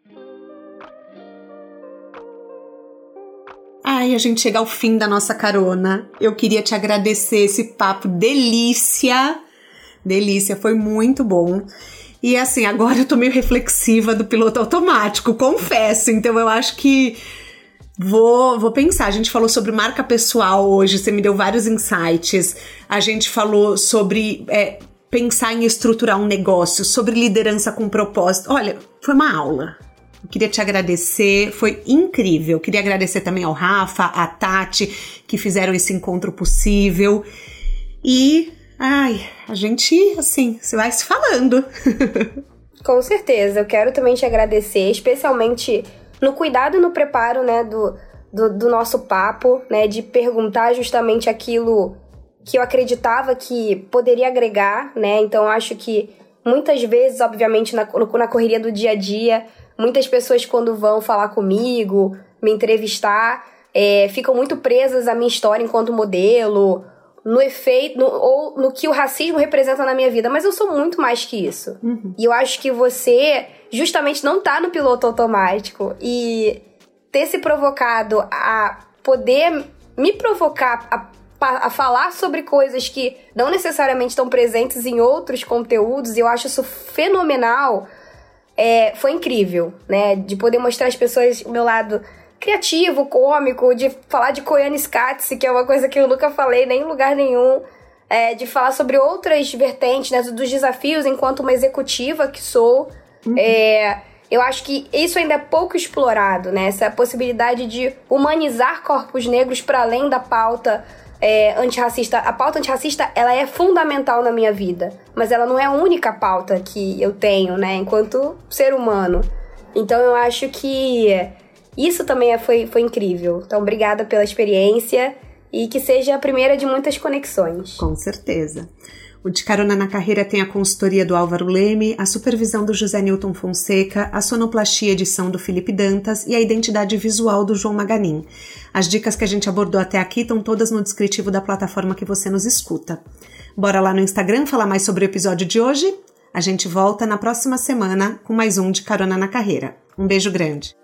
Ai, a gente chega ao fim da nossa carona. Eu queria te agradecer esse papo delícia Delícia, foi muito bom. E assim, agora eu tô meio reflexiva do piloto automático, confesso. Então eu acho que vou, vou pensar. A gente falou sobre marca pessoal hoje, você me deu vários insights. A gente falou sobre é, pensar em estruturar um negócio, sobre liderança com propósito. Olha, foi uma aula. Eu queria te agradecer, foi incrível. Eu queria agradecer também ao Rafa, a Tati, que fizeram esse encontro possível. E Ai, a gente, assim, você vai se falando. Com certeza. Eu quero também te agradecer, especialmente no cuidado e no preparo, né, do, do, do nosso papo, né, de perguntar justamente aquilo que eu acreditava que poderia agregar, né? Então acho que muitas vezes, obviamente, na, na correria do dia a dia, muitas pessoas quando vão falar comigo, me entrevistar, é, ficam muito presas à minha história enquanto modelo no efeito, no, ou no que o racismo representa na minha vida, mas eu sou muito mais que isso. Uhum. E eu acho que você justamente não tá no piloto automático e ter se provocado a poder me provocar a, a falar sobre coisas que não necessariamente estão presentes em outros conteúdos, e eu acho isso fenomenal. É, foi incrível, né? De poder mostrar às pessoas o meu lado criativo, cômico, de falar de Koyane Skatse, que é uma coisa que eu nunca falei nem em lugar nenhum. É, de falar sobre outras vertentes, né, dos desafios enquanto uma executiva que sou. Uhum. É, eu acho que isso ainda é pouco explorado, né? Essa possibilidade de humanizar corpos negros para além da pauta é, antirracista. A pauta antirracista, ela é fundamental na minha vida, mas ela não é a única pauta que eu tenho, né, enquanto ser humano. Então eu acho que isso também é, foi, foi incrível. Então, obrigada pela experiência e que seja a primeira de muitas conexões. Com certeza. O De Carona na Carreira tem a consultoria do Álvaro Leme, a supervisão do José Newton Fonseca, a sonoplastia edição do Felipe Dantas e a identidade visual do João Maganin. As dicas que a gente abordou até aqui estão todas no descritivo da plataforma que você nos escuta. Bora lá no Instagram falar mais sobre o episódio de hoje? A gente volta na próxima semana com mais um De Carona na Carreira. Um beijo grande.